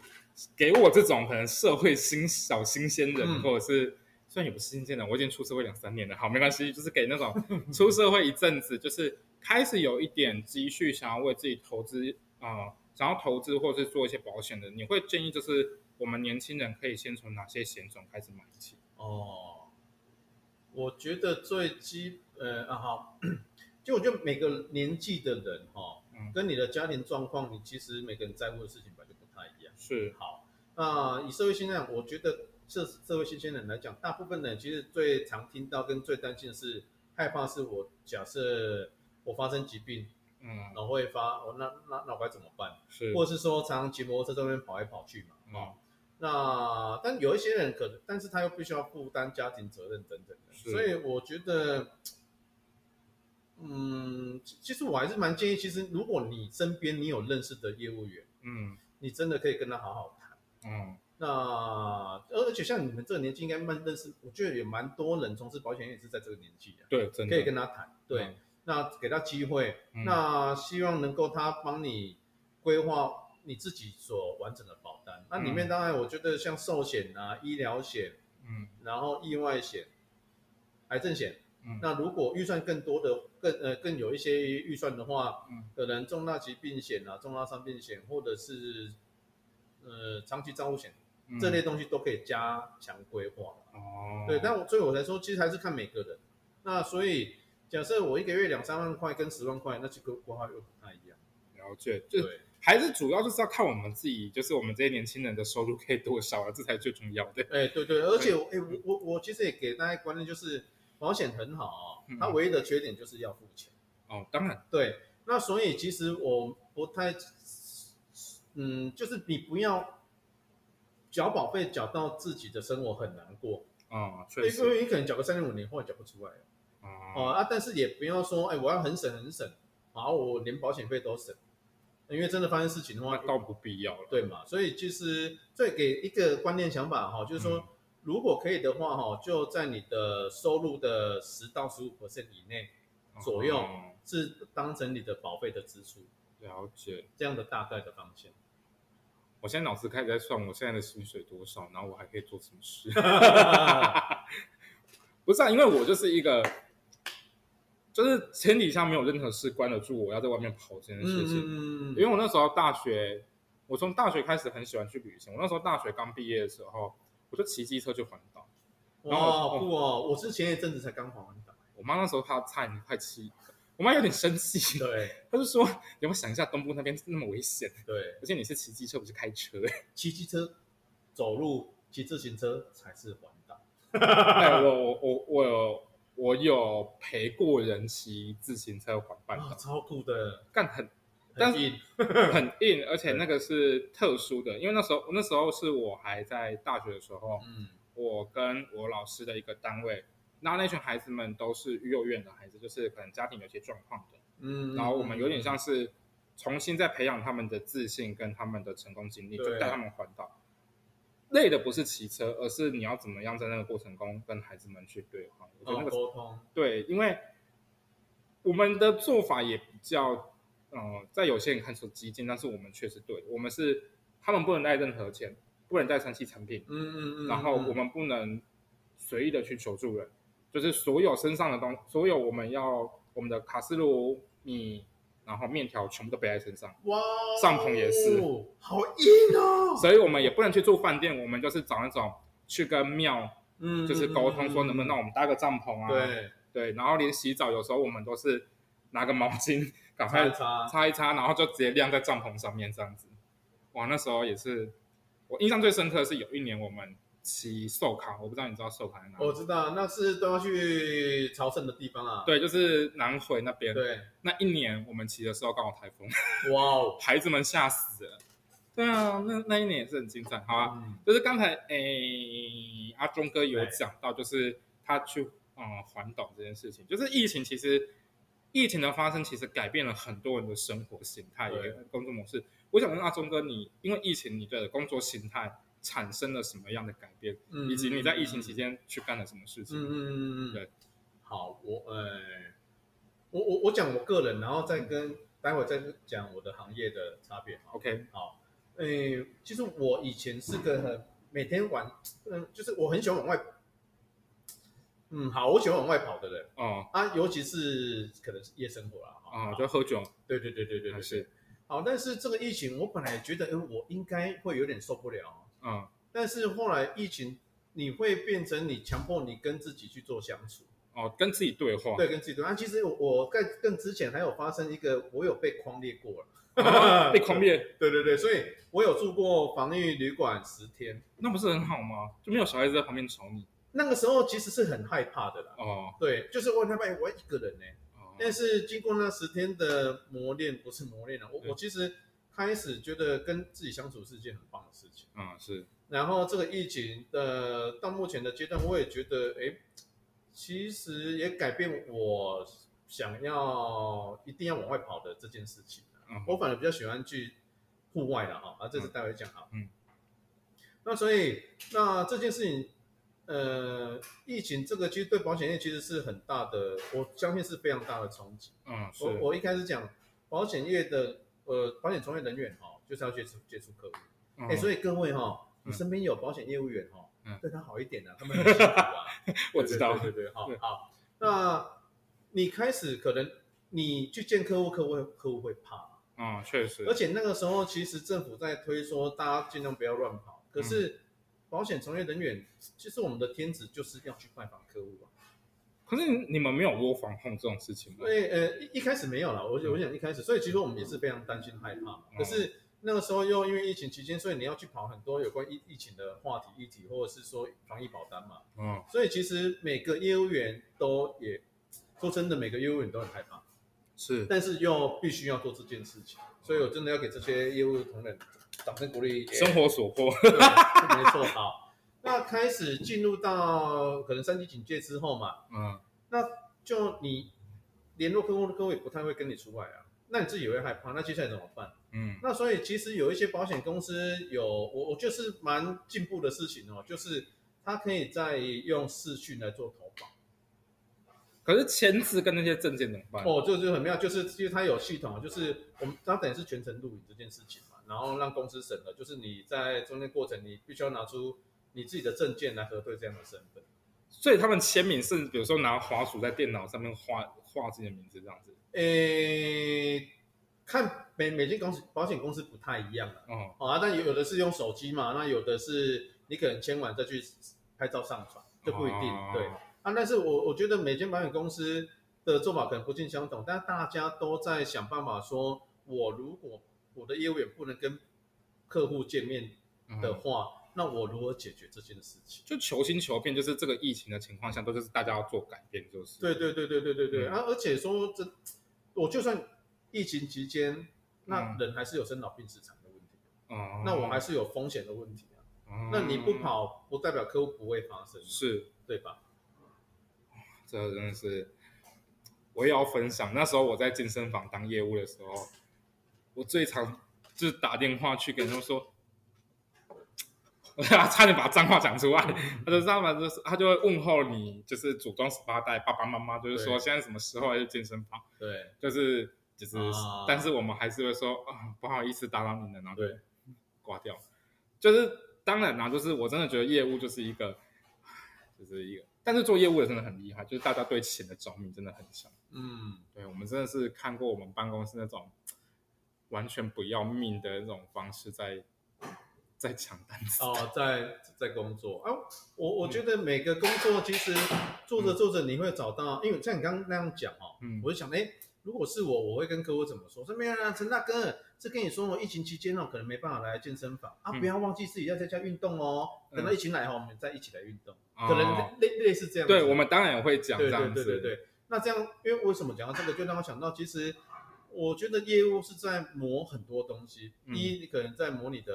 给我这种可能社会新小新鲜人，或者是虽然也不是新鲜人，我已经出社会两三年了，好没关系，就是给那种 出社会一阵子，就是开始有一点积蓄，想要为自己投资啊，想要投资或者是做一些保险的，你会建议就是我们年轻人可以先从哪些险种开始买起？哦，我觉得最基呃啊好，就我觉得每个年纪的人哈，跟你的家庭状况，你其实每个人在乎的事情本。是。好，那以社会现象，我觉得社社会新鲜人来讲，大部分人其实最常听到跟最担心的是害怕，是我假设我发生疾病。嗯，然后会发，我那那那我该怎么办？是，或者是说常常骑摩托车这边跑来跑去嘛，哦，那但有一些人可能，但是他又必须要负担家庭责任等等的，所以我觉得，嗯，其实我还是蛮建议，其实如果你身边你有认识的业务员，嗯，你真的可以跟他好好谈，嗯，那而且像你们这个年纪应该蛮认识，我觉得有蛮多人从事保险业是在这个年纪的，对，可以跟他谈，对。那给他机会，那希望能够他帮你规划你自己所完整的保单。那里面当然我觉得像寿险啊、医疗险，嗯，然后意外险、癌症险，嗯，那如果预算更多的、更呃更有一些预算的话，嗯，可能重大疾病险啊、重大伤病险，或者是呃长期账户险这类东西都可以加强规划。哦，对，但我所以我来说，其实还是看每个人。那所以。假设我一个月两三万块跟十万块，那这个规划又不太一样。了解，就还是主要就是要看我们自己，就是我们这些年轻人的收入可以多少啊，这才最重要的。哎，对对，而且哎，我我我其实也给大家观念，就是保险很好啊，它唯一的缺点就是要付钱。哦，当然，对。那所以其实我不太，嗯，就是你不要缴保费缴到自己的生活很难过啊，确实，因为你可能缴个三年五年，后来缴不出来。哦啊，但是也不要说，哎，我要很省很省，好，我连保险费都省，因为真的发生事情的话，倒不必要了，对嘛？所以其实再给一个观念想法哈，就是说，如果可以的话哈，就在你的收入的十到十五 percent 以内左右，是当成你的保费的支出。了解，这样的大概的方向。我现在脑子开始在算我现在的薪水多少，然后我还可以做什么事？不是啊，因为我就是一个。就是天底下没有任何事关得住我要在外面跑这件事情，因为我那时候大学，我从大学开始很喜欢去旅行。我那时候大学刚毕业的时候，我就骑机车去环岛。哇，不哦，我是前一阵子才刚环完岛。我妈那时候怕差点快气，我妈有点生气。对，她就说：“你要不要想一下东部那边那么危险？对，而且你是骑机车不是开车，骑机车、走路、骑自行车才是环岛。”我我我我有。我有陪过人骑自行车环半岛，超酷的，干很，但是 很硬，而且那个是特殊的，因为那时候那时候是我还在大学的时候，嗯，我跟我老师的一个单位，那那群孩子们都是育幼院的孩子，就是可能家庭有些状况的，嗯，然后我们有点像是重新在培养他们的自信跟他们的成功经历，就带他们环岛。累的不是骑车，而是你要怎么样在那个过程中跟孩子们去对话。我觉得那个沟通对，因为我们的做法也比较，呃，在有些人看出激进，但是我们确实对，我们是他们不能带任何钱，不能带三 C 产品，嗯嗯嗯，然后我们不能随意的去求助人，就是所有身上的东，所有我们要我们的卡斯炉米。然后面条全部都背在身上，哇！帐篷也是，好硬哦。所以我们也不能去住饭店，我们就是找那种去跟庙，嗯，就是沟通说能不能让我们搭个帐篷啊？对对。然后连洗澡有时候我们都是拿个毛巾赶快擦擦一擦，然后就直接晾在帐篷上面这样子。哇，那时候也是我印象最深刻的是有一年我们。骑寿卡，我不知道你知道寿卡在哪？我知道，那是都要去朝圣的地方啊。对，就是南回那边。对，那一年我们骑的时候刚好台风，哇哦，孩子们吓死了。对啊，那那一年也是很精彩，好啊。就是刚才诶，阿忠哥有讲到，就是他去嗯环岛这件事情，就是疫情其实疫情的发生，其实改变了很多人的生活形态、工作模式。我想问阿忠哥，你因为疫情，你的工作形态？产生了什么样的改变，以及你在疫情期间去干了什么事情？嗯嗯嗯嗯，对。好，我呃，我我我讲我个人，然后再跟待会再讲我的行业的差别。OK，好。诶，其实我以前是个很每天玩，嗯，就是我很喜欢往外，嗯，好，我喜欢往外跑的人。哦啊，尤其是可能是夜生活啦，啊，就喝酒。对对对对对对，是。好，但是这个疫情，我本来觉得，哎，我应该会有点受不了。嗯，但是后来疫情，你会变成你强迫你跟自己去做相处。哦，跟自己对话。对，跟自己对话。其实我在更之前还有发生一个，我有被框列过了。被框列？对对对，所以我有住过防疫旅馆十天，那不是很好吗？就没有小孩子在旁边吵你。那个时候其实是很害怕的啦。哦，对，就是我害怕我一个人呢。哦。但是经过那十天的磨练，不是磨练了，我我其实开始觉得跟自己相处是一件很棒的事情。嗯，是。然后这个疫情的到目前的阶段，我也觉得，哎。其实也改变我想要一定要往外跑的这件事情。嗯，我反而比较喜欢去户外了哈，啊，这是待会讲哈。嗯，那所以那这件事情，呃，疫情这个其实对保险业其实是很大的，我相信是非常大的冲击。嗯，我我一开始讲保险业的呃保险从业人员哈，就是要接触接触客户。哎，所以各位哈，你身边有保险业务员哈。对他好一点呢，他们很辛苦啊。我知道，对对，好好。那你开始可能你去见客户，客户客户会怕。嗯，确实。而且那个时候，其实政府在推说大家尽量不要乱跑。可是保险从业人员，其实我们的天职就是要去拜访客户啊。可是你们没有窝防控这种事情吗？对，呃，一一开始没有了。我我想一开始，所以其实我们也是非常担心害怕。可是。那个时候又因为疫情期间，所以你要去跑很多有关疫疫情的话题议题，或者是说防疫保单嘛。嗯。所以其实每个业务员都也说真的，每个业务员都很害怕。是。但是又必须要做这件事情，所以我真的要给这些业务同仁掌声鼓励。生活所迫。没错。好，那开始进入到可能三级警戒之后嘛。嗯。那就你联络客户的客户也不太会跟你出来啊。那你自己也会害怕，那接下来怎么办？嗯，那所以其实有一些保险公司有我我就是蛮进步的事情哦，就是他可以在用视讯来做投保，可是签字跟那些证件怎么办？哦，就就很妙，就是因为它有系统，就是我们它等于是全程录影这件事情嘛，然后让公司审核，就是你在中间过程你必须要拿出你自己的证件来核对这样的身份，所以他们签名是比如说拿滑鼠在电脑上面画画自己的名字这样子。诶，看每每间公司保险公司不太一样了，哦，啊，但有有的是用手机嘛，那有的是你可能签完再去拍照上传，就不一定，对，啊，但是我我觉得每间保险公司的做法可能不尽相同，但大家都在想办法说，我如果我的业务员不能跟客户见面的话。那我如何解决这件事情？就求新求变，就是这个疫情的情况下，都是大家要做改变，就是。对对对对对对对。啊，而且说这，我就算疫情期间，那人还是有生老病死残的问题。哦。那我还是有风险的问题啊。哦。那你不跑，不代表客户不会发生。是。对吧？这真的是，我也要分享。那时候我在健身房当业务的时候，我最常就是打电话去跟他们说。我差点把脏话讲出来，他就知道嘛，就是他就会问候你，就是祖宗十八代爸爸妈妈，就是说现在什么时候要去健身房？对，就是就是，但是我们还是会说啊，不好意思打扰你了，然后对挂掉。就是当然啦，就是我真的觉得业务就是一个，就是一个，但是做业务的真的很厉害，就是大家对钱的着迷真的很强。嗯，对，我们真的是看过我们办公室那种完全不要命的那种方式在。在抢单子哦，在在工作啊，我我觉得每个工作其实做着做着你会找到，因为像你刚刚那样讲哦，嗯，我就想，哎，如果是我，我会跟客户怎么说？说没有啊，陈大哥，这跟你说我疫情期间哦，可能没办法来健身房啊，不要忘记自己要在家运动哦。等到疫情来后，我们再一起来运动，可能类类似这样。对，我们当然也会讲这样子。对对对对，那这样，因为为什么讲到这个，就让我想到，其实我觉得业务是在磨很多东西。第一，你可能在磨你的。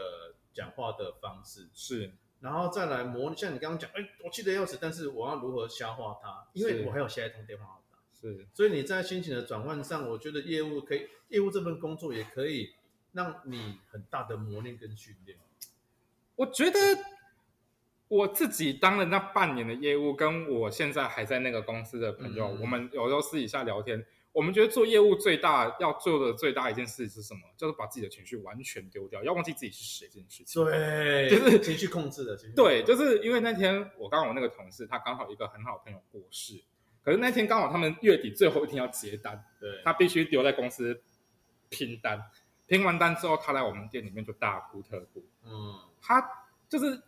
讲话的方式是，然后再来模拟，像你刚刚讲，哎，我气得要死，但是我要如何消化它？因为我还有下一通电话要打，是，所以你在心情的转换上，我觉得业务可以，业务这份工作也可以让你很大的磨练跟训练。我觉得我自己当了那半年的业务，跟我现在还在那个公司的朋友，我们有时候私底下聊天。我们觉得做业务最大要做的最大一件事是什么？就是把自己的情绪完全丢掉，要忘记自己是谁这件事情。对，就是情绪控制的。对，就是因为那天我刚好那个同事，他刚好一个很好的朋友过世，可是那天刚好他们月底最后一天要结单，对，他必须留在公司拼单，拼完单之后，他来我们店里面就大哭特哭。嗯，他就是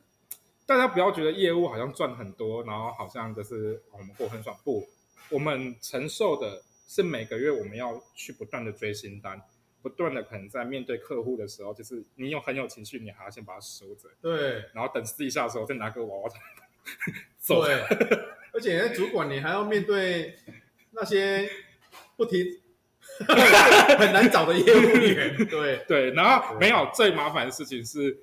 大家不要觉得业务好像赚很多，然后好像就是我们过很爽。不，我们承受的是每个月我们要去不断的追新单，不断的可能在面对客户的时候，就是你有很有情绪，你还要先把它收着，对，然后等私底下的时候再拿个娃娃 走。对，而且在主管你还要面对那些不停。很难找的业务员，对 对，然后没有最麻烦的事情是，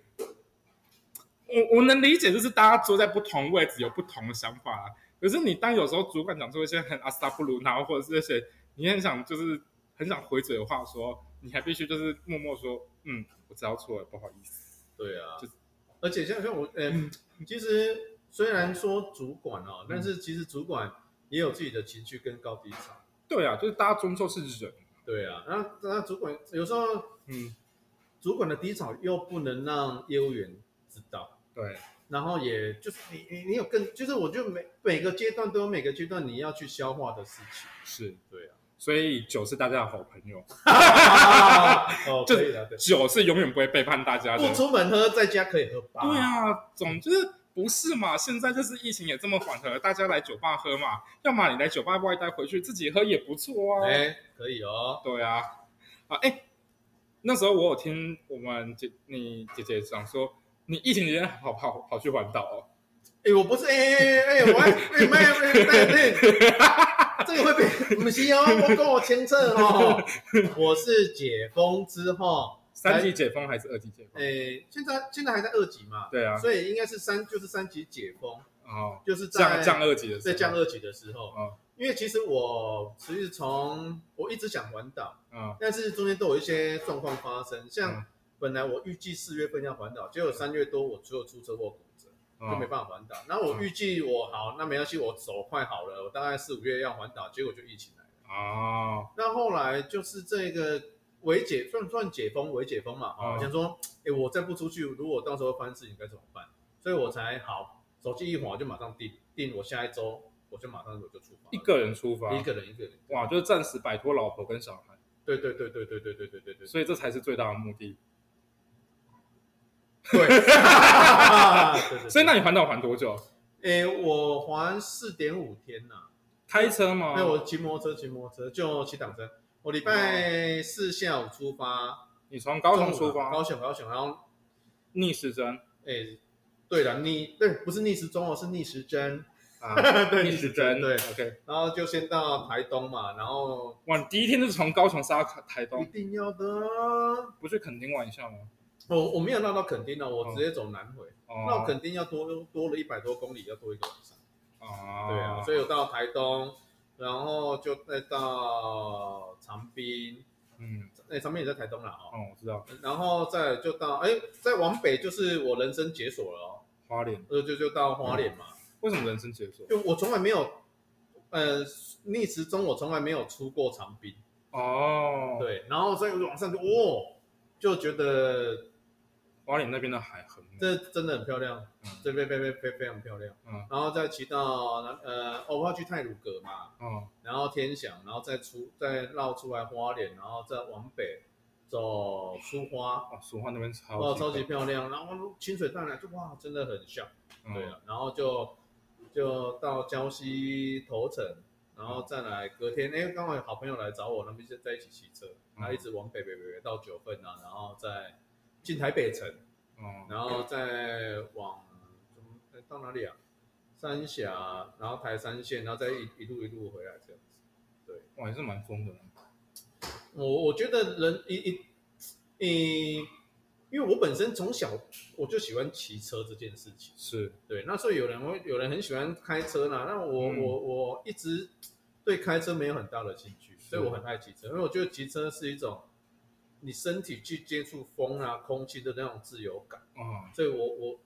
我我能理解，就是大家坐在不同位置有不同的想法，可是你当有时候主管讲出一些很阿萨布鲁，然后或者是那些你很想就是很想回嘴的话，说你还必须就是默默说，嗯，我知道错了，不好意思。对啊，就而且像像我，嗯，其实虽然说主管哦，但是其实主管也有自己的情绪跟高低潮。对啊，就是大家终究是人。对啊，然后那主管有时候，嗯，主管的低潮又不能让业务员知道，对，然后也就是你你你有更，就是我觉得每每个阶段都有每个阶段你要去消化的事情，是对啊，所以酒是大家的好朋友，哦，可以的，酒是永远不会背叛大家的，不出门喝，在家可以喝吧？对啊，总之。不是嘛？现在就是疫情也这么缓和，大家来酒吧喝嘛。要么你来酒吧外带回去自己喝也不错啊。哎，可以哦。对啊，啊哎，那时候我有听我们姐你姐姐讲说，你疫情期间跑跑跑去环岛哦。哎，我不是哎哎哎哎，我哎没有没有没有，这个会被不行哦，我跟我签证哦，我是解封之后。三级解封还是二级解封？诶，现在现在还在二级嘛？对啊，所以应该是三，就是三级解封哦，就是降降二级的，在降二级的时候。哦，因为其实我其实从我一直想环岛，嗯，但是中间都有一些状况发生，像本来我预计四月份要环岛，结果三月多我只有出车祸骨折，就没办法环岛。然后我预计我好，那没关系，我手快好了，我大概四五月要环岛，结果就疫情来了。哦，那后来就是这个。伪解算算解封，伪解封嘛，哦，想说，哎，我再不出去，如果到时候发生事情该怎么办？所以我才好，手机一滑就马上订订，我下一周我就马上我就出发，一个人出发，一个人一个人，哇，就是暂时摆脱老婆跟小孩，对对对对对对对对对对，所以这才是最大的目的。对，所以那你环岛环多久？哎，我环四点五天呐，开车吗？那我骑摩托车，骑摩托车就骑挡车。我礼拜四下午出发，你从高雄出发，高雄高雄，然后逆时针，哎，对了，逆对，不是逆时钟哦，是逆时针。啊，对，逆时针，对，OK，然后就先到台东嘛，然后哇，你第一天就是从高雄杀台东，一定要的，不是肯定玩一下吗？我我没有绕到垦丁的，我直接走南回，绕垦丁要多多了一百多公里，要多一个晚上，哦，对啊，所以我到台东。然后就再到长滨，嗯，那长滨也在台东啦，哦，哦，我知道。然后再就到，哎，再往北就是我人生解锁了哦，花莲，呃，就就到花莲嘛。为什么人生解锁？就我从来没有，呃，逆时钟我从来没有出过长滨。哦，对，然后所以往上就，哦，就觉得。花莲那边的海很，这真的很漂亮，这边非非非非常漂亮。嗯，然后再骑到南呃，我要去泰鲁阁嘛，嗯，然后天祥，然后再出再绕出来花莲，然后再往北走苏花，哦，苏花那边超哇超级漂亮，然后清水淡蓝就哇真的很像，对啊，然后就就到礁溪头城，然后再来隔天，哎刚好有好朋友来找我，那边就在一起骑车，然后一直往北北北北到九份啊，然后再。进台北城，嗯，然后再往到哪里啊？三峡，然后台三线，然后再一一路一路回来这样子。对，哇，也是蛮疯的。我我觉得人一一，嗯，因为我本身从小我就喜欢骑车这件事情。是对，那所以有人会有人很喜欢开车啦，那我我我一直对开车没有很大的兴趣，所以我很爱骑车，因为我觉得骑车是一种。你身体去接触风啊、空气的那种自由感啊，所以我我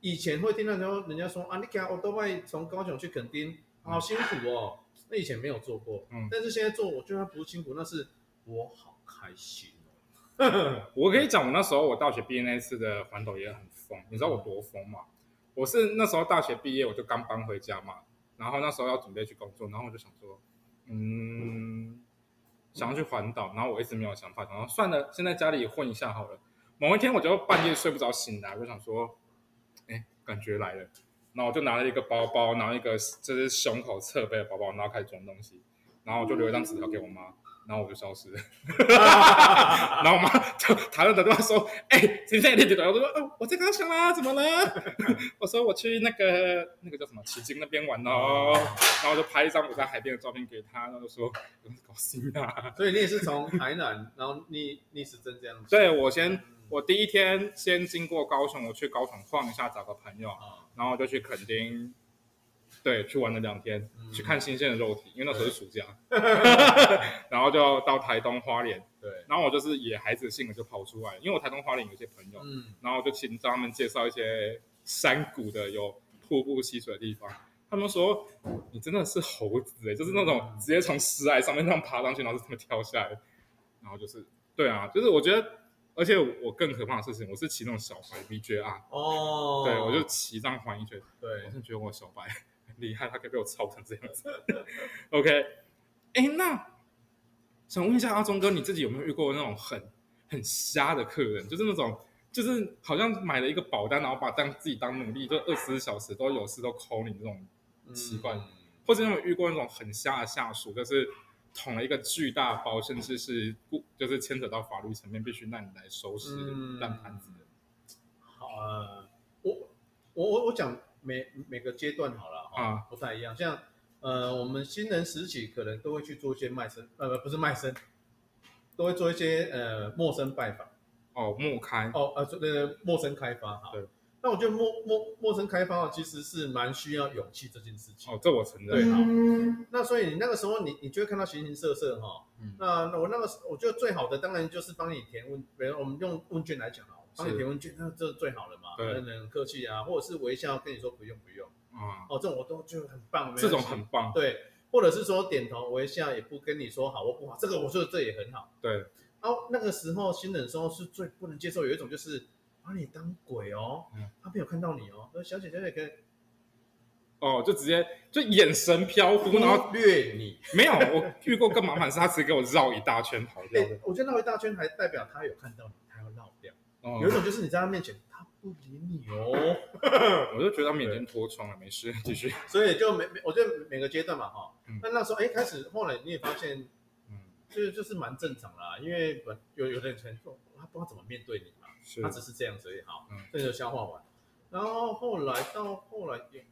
以前会听到时候人家说啊，你看我都会从高雄去垦丁，好辛苦哦。那以前没有做过，嗯，但是现在做，我觉得不辛苦，那是我好开心哦。我可以讲，我那时候我大学毕业那次的环岛也很疯，你知道我多疯吗？我是那时候大学毕业，我就刚搬回家嘛，然后那时候要准备去工作，然后我就想说，嗯。想要去环岛，然后我一直没有想法，然后算了，先在家里混一下好了。某一天我就半夜睡不着，醒来我就想说，哎，感觉来了，然后我就拿了一个包包，然后一个就是胸口侧背的包包，然后开始装东西，然后我就留一张纸条给我妈。然后我就消失了，然后我妈就台湾打电话说：“哎，今天你几点？”我说：“哦，我在高雄啦，怎么了？” 我说：“我去那个那个叫什么奇经那边玩哦。”然后我就拍一张我在海边的照片给她，然后就说：“高兴啊！”所以你也是从台南，然后逆逆时针这样子。对，我先我第一天先经过高雄，我去高雄晃一下，找个朋友，然后就去垦丁。对，去玩了两天，去看新鲜的肉体，因为那时候是暑假，然后就到台东花莲。对，然后我就是野孩子性的就跑出来，因为我台东花莲有些朋友，嗯，然后就请他们介绍一些山谷的有瀑布溪水的地方。他们说你真的是猴子哎，就是那种直接从石崖上面这样爬上去，然后就这么跳下来。然后就是，对啊，就是我觉得，而且我更可怕的事情，我是骑那种小白 VJR 哦，对我就骑这样环一圈，对，我是觉得我小白。厉害，他可以被我操成这样子。OK，哎，那想问一下阿忠哥，你自己有没有遇过那种很很瞎的客人？就是那种，就是好像买了一个保单，然后把当自己当奴隶，就二十四小时都有事都 call 你这种习惯，或者有没有遇过那种很瞎的下属，就是捅了一个巨大包，甚至是不就是牵扯到法律层面，必须让你来收拾烂摊子的？好，我我我我讲。每每个阶段好了啊，不太一样。像呃，我们新人时期可能都会去做一些卖身，呃，不是卖身，都会做一些呃陌生拜访。哦，陌开。哦，呃，那个陌生开发哈。对。那我觉得陌陌陌生开发其实是蛮需要勇气这件事情。哦，这我承认。对哈。那所以你那个时候你你就会看到形形色色哈。嗯。那那我那个我觉得最好的当然就是帮你填问，比如我们用问卷来讲啊。帮你填问卷，那这最好了嘛？对，很客气啊，或者是微笑跟你说不用不用啊。哦，这种我都就很棒，这种很棒。对，或者是说点头微笑，也不跟你说好或不好，这个我觉得这也很好。对。然后那个时候新人时候是最不能接受，有一种就是把你当鬼哦，他没有看到你哦，说小姐小姐可以。哦，就直接就眼神飘忽，然后略你。没有，我遇过更麻烦是，他直接给我绕一大圈跑掉的。我觉得绕一大圈还代表他有看到你。他要绕掉。哦有一种就是你在他面前，他不理你哦。我就觉得他们已经脱窗了，没事，继续。所以就每每，我觉得每个阶段嘛，哈。那那时候，哎，开始后来你也发现，嗯，就是就是蛮正常啦，因为有有的人说他不知道怎么面对你嘛，他只是这样子也好，嗯这就消化完。然后后来到后来也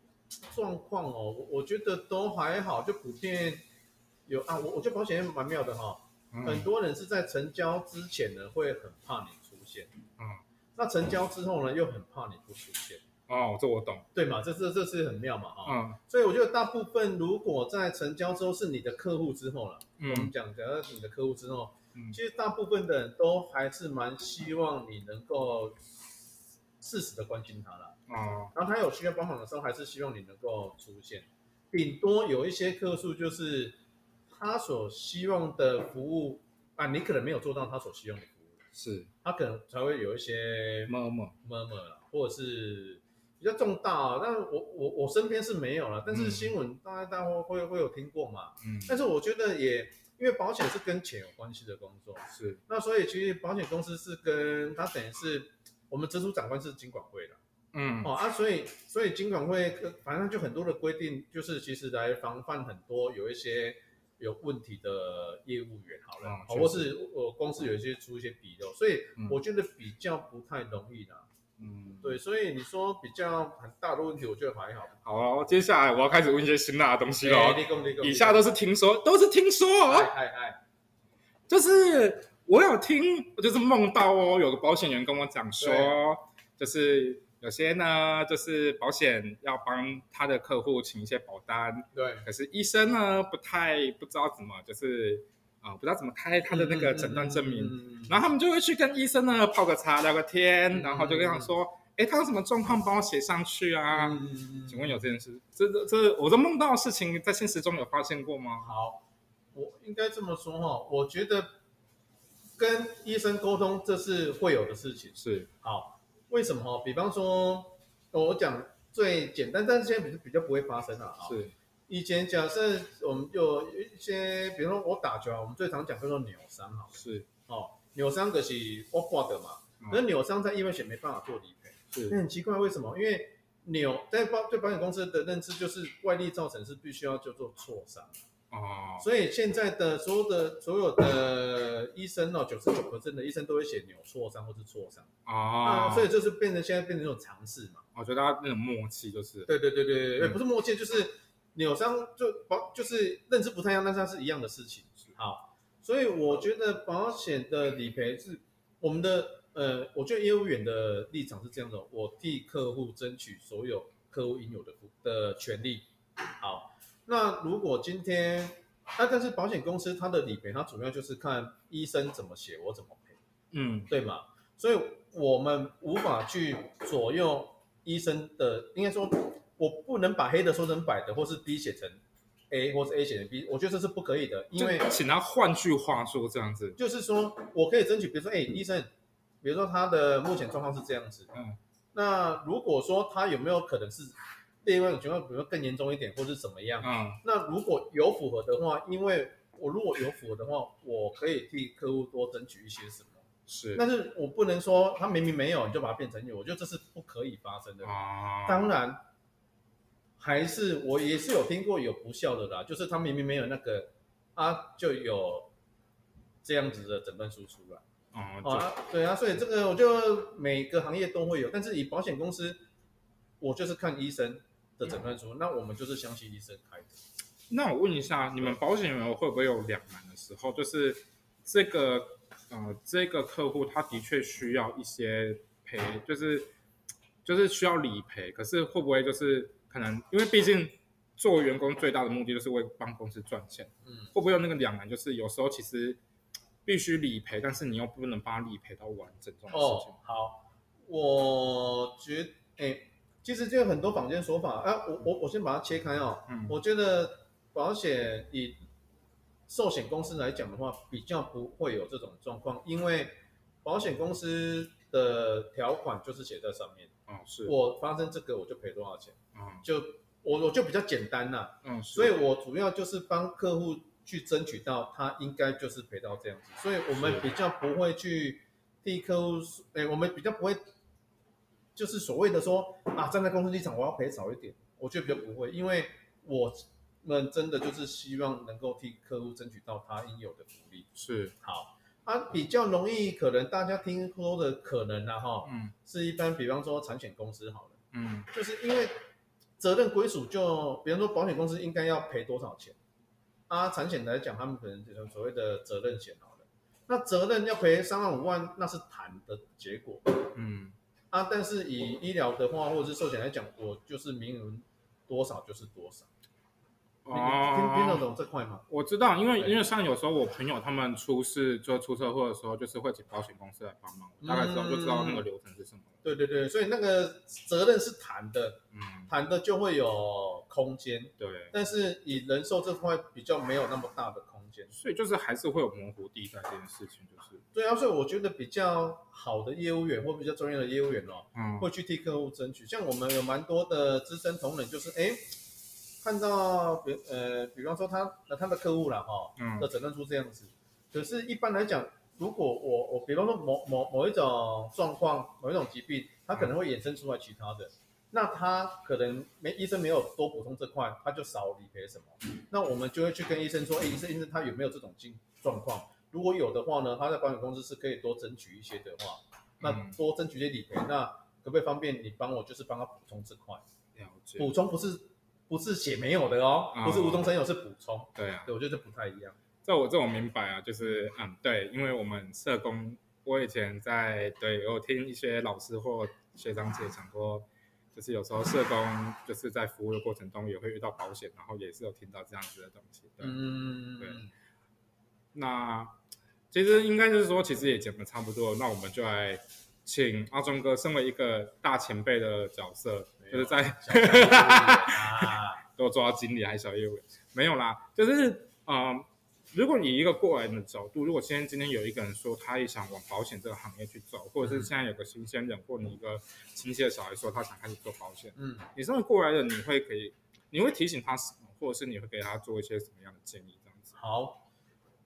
状况哦，我我觉得都还好，就普遍有啊。我我觉得保险业蛮妙的哈，很多人是在成交之前呢会很怕你。嗯，那成交之后呢，又很怕你不出现。哦，这我懂，对嘛？这这这是很妙嘛，哈，嗯，所以我觉得大部分如果在成交之后是你的客户之后了，我们讲讲到你的客户之后，嗯，其实大部分的人都还是蛮希望你能够适时的关心他了，哦，然后他有需要帮忙的时候，还是希望你能够出现，顶多有一些客数就是他所希望的服务啊，你可能没有做到他所希望的。是，他可能才会有一些么么么么啦，或者是比较重大。但我我我身边是没有了，但是新闻大家大家会会有听过嘛？嗯。但是我觉得也，因为保险是跟钱有关系的工作，是。那所以其实保险公司是跟他等于是我们直属长官是金管会的，嗯。哦啊，所以所以金管会反正就很多的规定，就是其实来防范很多有一些。有问题的业务员好了，或是我公司有一些出一些纰漏，所以我觉得比较不太容易的。嗯，对，所以你说比较很大的问题，我觉得还好。好，接下来我要开始问一些辛辣的东西了。以下都是听说，都是听说哦。哎哎，就是我有听，就是梦到哦，有个保险员跟我讲说，就是。有些呢，就是保险要帮他的客户请一些保单，对。可是医生呢，不太不知道怎么，就是啊，不知道怎么开他的那个诊断证明，然后他们就会去跟医生呢泡个茶聊个天，然后就跟他说，哎，他有什么状况，帮我写上去啊？请问有这件事？这这这，我都梦到的事情，在现实中有发现过吗？好，我应该这么说哈，我觉得跟医生沟通，这是会有的事情。是，好。为什么哈？比方说，我讲最简单，但是现在比比较不会发生了啊。是，以前假设我们有一些，比如说我打球啊，我们最常讲叫做扭伤哈。是，哦，扭伤可是我挂的嘛，那扭伤在意外险没办法做理赔。那很奇怪，为什么？因为扭在保对保险公司的认知就是外力造成是必须要叫做挫伤。哦，所以现在的所有的所有的医生哦，九十九的医生都会写扭挫伤或是挫伤啊，所以就是变成现在变成一种尝试嘛。我觉得大家那种默契就是，对对对对对，不是默契，就是扭伤就保就是认知不太一样，但是它是一样的事情。好，所以我觉得保险的理赔是我们的呃，我觉得业务员的立场是这样的，我替客户争取所有客户应有的的权利。好。那如果今天，那但是保险公司它的理赔，它主要就是看医生怎么写，我怎么赔，嗯，对吗？所以我们无法去左右医生的，应该说，我不能把黑的说成白的，或是 B 写成 A，或是 A 写成 B，我觉得这是不可以的，因为请他换句话说这样子，就是说我可以争取，比如说，哎，医生，比如说他的目前状况是这样子，嗯，那如果说他有没有可能是？另外一种情况，比如说更严重一点，或是怎么样？嗯，那如果有符合的话，因为我如果有符合的话，我可以替客户多争取一些什么？是，但是我不能说他明明没有，你就把它变成有，我觉得这是不可以发生的。啊，当然，还是我也是有听过有不孝的啦，就是他明明没有那个啊，就有这样子的诊断书出来。哦，对啊，所以这个我就每个行业都会有，但是以保险公司，我就是看医生。的诊断书，那我们就是相信医生开的。那我问一下，你们保险员会不会有两难的时候？就是这个呃，这个客户他的确需要一些赔，就是就是需要理赔，可是会不会就是可能因为毕竟做员工最大的目的就是为帮公司赚钱，嗯，会不会有那个两难？就是有时候其实必须理赔，但是你又不能把理赔到完整这种事情。好，我觉诶。其实就有很多坊间说法，啊，我我我先把它切开哦。嗯，我觉得保险以寿险公司来讲的话，比较不会有这种状况，因为保险公司的条款就是写在上面。哦，是。我发生这个我就赔多少钱。嗯，就我我就比较简单啦。嗯，所以我主要就是帮客户去争取到他应该就是赔到这样子，所以我们比较不会去替客户，哎，我们比较不会。就是所谓的说啊，站在公司立场，我要赔少一点，我觉得比较不会，因为我们真的就是希望能够替客户争取到他应有的福利。是，好，啊，比较容易可能大家听说的可能啊，哈，嗯，是一般比方说产险公司好了，嗯，就是因为责任归属就，比方说保险公司应该要赔多少钱，啊，产险来讲，他们可能就是所谓的责任险好了，那责任要赔三万五万，那是谈的结果，嗯。啊，但是以医疗的话，或者是寿险来讲，我就是名额多少就是多少。哦，听听得懂这块吗？我知道，因为因为像有时候我朋友他们出事就出车祸的时候，就是会请保险公司来帮忙，大概知道就知道那个流程是什么。对对对，所以那个责任是谈的，嗯，谈的就会有空间。对，但是以人寿这块比较没有那么大的空间，所以就是还是会有模糊地带这件事情，就是。对啊，所以我觉得比较好的业务员或比较专业的业务员哦，嗯，会去替客户争取。像我们有蛮多的资深同仁，就是哎。看到比呃，比方说他那他的客户了哈，嗯的诊断出这样子，可是，一般来讲，如果我我比方说某某某一种状况，某一种疾病，他可能会衍生出来其他的，那他可能没医生没有多补充这块，他就少理赔什么，那我们就会去跟医生说，哎，医生医生他有没有这种经状况？如果有的话呢，他在保险公司是可以多争取一些的话，那多争取一些理赔，那可不可以方便你帮我，就是帮他补充这块？补充不是。不是写没有的哦，不是无中生有，是补充。对啊，对，我觉得不太一样。这我这我明白啊，就是嗯，对，因为我们社工，我以前在对我听一些老师或学长姐讲过，就是有时候社工就是在服务的过程中也会遇到保险，然后也是有听到这样子的东西。嗯，对。那其实应该就是说，其实也讲的差不多，那我们就来请阿忠哥，身为一个大前辈的角色。就是在都做到经理还是小业务员？没有啦，就是嗯，如果你一个过来人的角度，如果现在今天有一个人说他也想往保险这个行业去走，或者是现在有个新鲜人或你一个亲戚的小孩说他想开始做保险，嗯，你身为过来人，你会给你会提醒他什么，或者是你会给他做一些什么样的建议？这样子。好，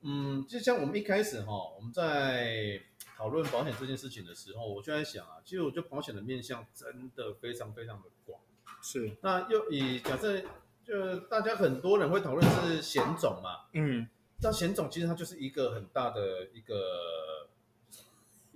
嗯，就像我们一开始哈，我们在讨论保险这件事情的时候，我就在想啊，其实我觉得保险的面向真的非常非常的广。是，那又以假设，就大家很多人会讨论是险种嘛，嗯，那险种其实它就是一个很大的一个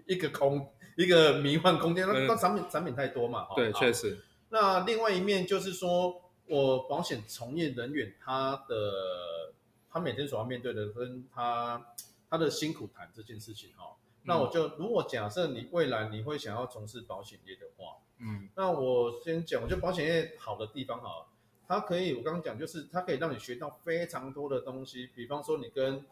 一个空一个迷幻空间，那那产品产品太多嘛，对，确实。那另外一面就是说，我保险从业人员他的他每天所要面对的跟他他的辛苦谈这件事情哈，那我就如果假设你未来你会想要从事保险业的话。嗯，那我先讲，我觉得保险业好的地方哈，它可以，我刚刚讲就是它可以让你学到非常多的东西，比方说你跟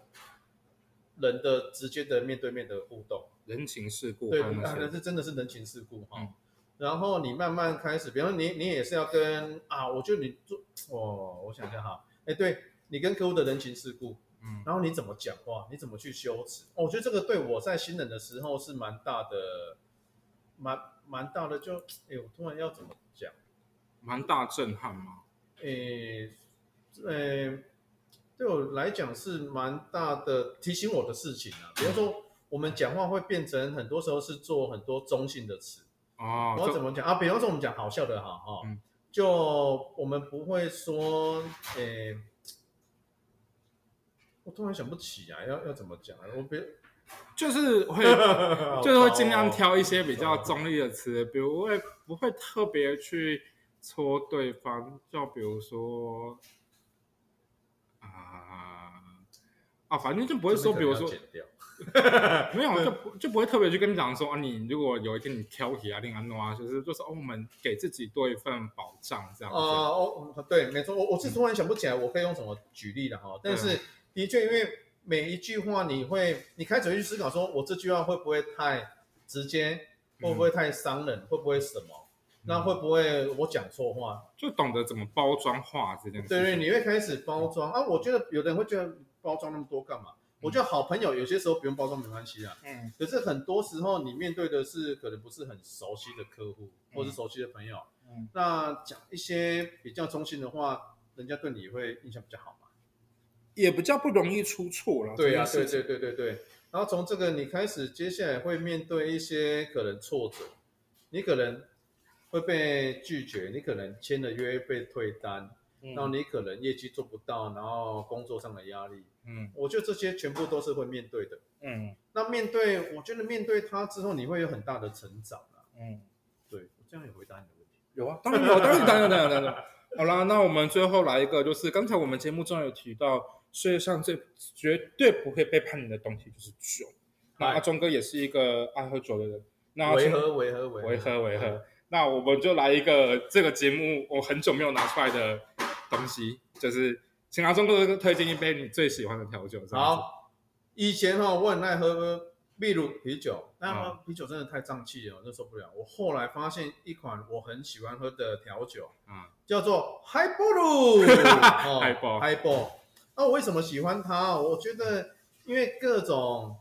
人的直接的面对面的互动，人情世故，对，那是真的是人情世故哈。然后你慢慢开始，比方说你你也是要跟啊，我觉得你做哦，我想想哈，哎，对你跟客户的人情世故，嗯，然后你怎么讲话，你怎么去修辞，我觉得这个对我在新人的时候是蛮大的，蛮。蛮大的，就哎，我突然要怎么讲？蛮大震撼吗？诶，诶，对我来讲是蛮大的提醒我的事情啊。比如说，我们讲话会变成很多时候是做很多中性的词哦。我怎么讲啊？比方说，我们讲好笑的哈哈，就我们不会说诶，我突然想不起啊，要要怎么讲啊？我别。就是会，就是会尽量挑一些比较中立的词，比如会不会特别去戳对方，就比如说啊啊，反正就不会说，比如说没有，就不就不会特别去跟你讲说啊，你如果有一天你挑剔啊，另安诺啊，就是就是哦，我们给自己多一份保障这样子。哦哦，对，没错，我我是突然想不起来，我可以用什么举例的哈，但是的确因为。每一句话，你会，你开始会去思考，说我这句话会不会太直接，会不会太伤人，会不会什么？那会不会我讲错话？就懂得怎么包装话这件事。对对，你会开始包装啊。我觉得有的人会觉得包装那么多干嘛？我觉得好朋友有些时候不用包装没关系啊。嗯。可是很多时候你面对的是可能不是很熟悉的客户，或是熟悉的朋友。嗯。那讲一些比较中心的话，人家对你会印象比较好嘛？也比较不容易出错了。对呀，对对对对对。然后从这个你开始，接下来会面对一些可能挫折，你可能会被拒绝，你可能签了约被退单，然后你可能业绩做不到，然后工作上的压力。嗯，我觉得这些全部都是会面对的。嗯，那面对，我觉得面对他之后，你会有很大的成长啊。嗯，对，我这样也回答你的问题。有啊，当然有，当然当然当然当然。好啦，那我们最后来一个，就是刚才我们节目中有提到。世界上最绝对不会背叛你的东西就是酒。那阿忠哥也是一个爱喝酒的人。那维和维和维和维和。那我们就来一个这个节目我很久没有拿出来的东西，就是请阿忠哥推荐一杯你最喜欢的调酒。好，以前哈我很爱喝秘鲁啤酒，但啤酒真的太胀气了，我就受不了。我后来发现一款我很喜欢喝的调酒，啊，叫做 Highball。Highball。那我为什么喜欢它？我觉得因为各种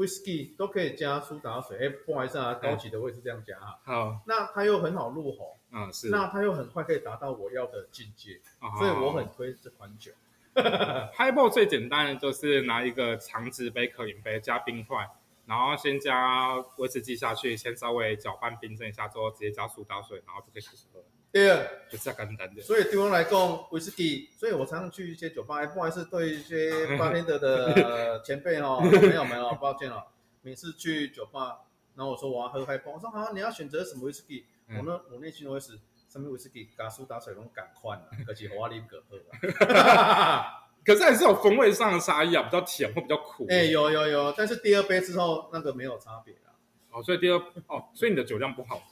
whisky 都可以加苏打水。哎，不好意思啊，高级的我也是这样加啊。好，那它又很好入喉。嗯，是。那它又很快可以达到我要的境界，所以我很推这款酒。Highball 最简单的就是拿一个长直杯、可饮杯加冰块，然后先加威士忌下去，先稍微搅拌冰镇一下之后，直接加苏打水，然后就可以开始喝。对啊，就是这简单的。所以对我来讲，威士忌，所以我常常去一些酒吧。哎，不好意思，对一些巴天德的前辈哦，没有没有，抱歉了。每次去酒吧，然后我说我要喝海波，我说好，你要选择什么威士忌？我呢，我内心都会是什么威士忌，加苏打水拢赶快了，可是我啉个喝了。可是还是有风味上的差异啊，比较甜或比较苦。哎，有有有，但是第二杯之后那个没有差别了。哦，所以第二哦，所以你的酒量不好。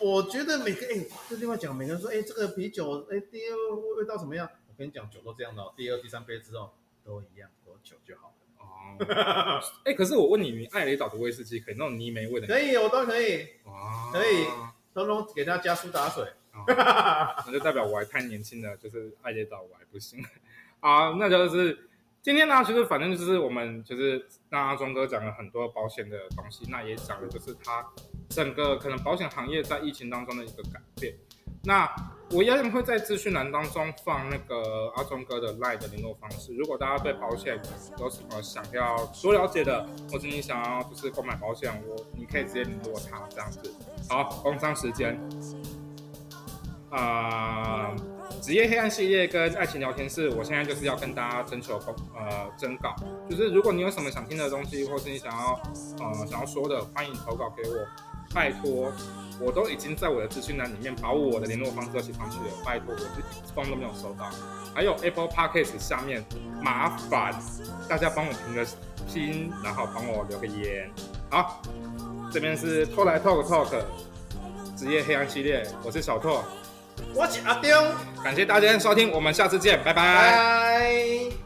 我觉得每个哎，这地方讲，每个人说哎，这个啤酒哎，第二味道怎么样？我跟你讲，酒都这样的，哦第二、第三杯之后都一样，都酒就好了。哦，哎，可是我问你，你爱雷岛的威士忌可以那种泥煤味的？可以，我都可以。哦，可以，通通给他加苏打水。哦 那就代表我还太年轻了，就是爱雷岛我还不行。好，那就是。今天呢，其实反正就是我们就是那阿忠哥讲了很多保险的东西，那也讲的就是他整个可能保险行业在疫情当中的一个改变。那我一样会在资讯栏当中放那个阿忠哥的 Line 的联络方式。如果大家对保险有什么想要多了解的，或者你想要就是购买保险，我你可以直接联络他这样子。好，工商时间。啊，职业黑暗系列跟爱情聊天室，我现在就是要跟大家征求公呃征稿，就是如果你有什么想听的东西，或是你想要呃想要说的，欢迎投稿给我，拜托，我都已经在我的资讯栏里面把我的联络方式都写上去了，拜托，我是一封都没有收到。还有 Apple Podcast 下面，麻烦大家帮我评个拼，然后帮我留个言。好，这边是偷来 Talk Talk 职业黑暗系列，我是小拓。我是阿丁，感谢大家收听，我们下次见，拜拜。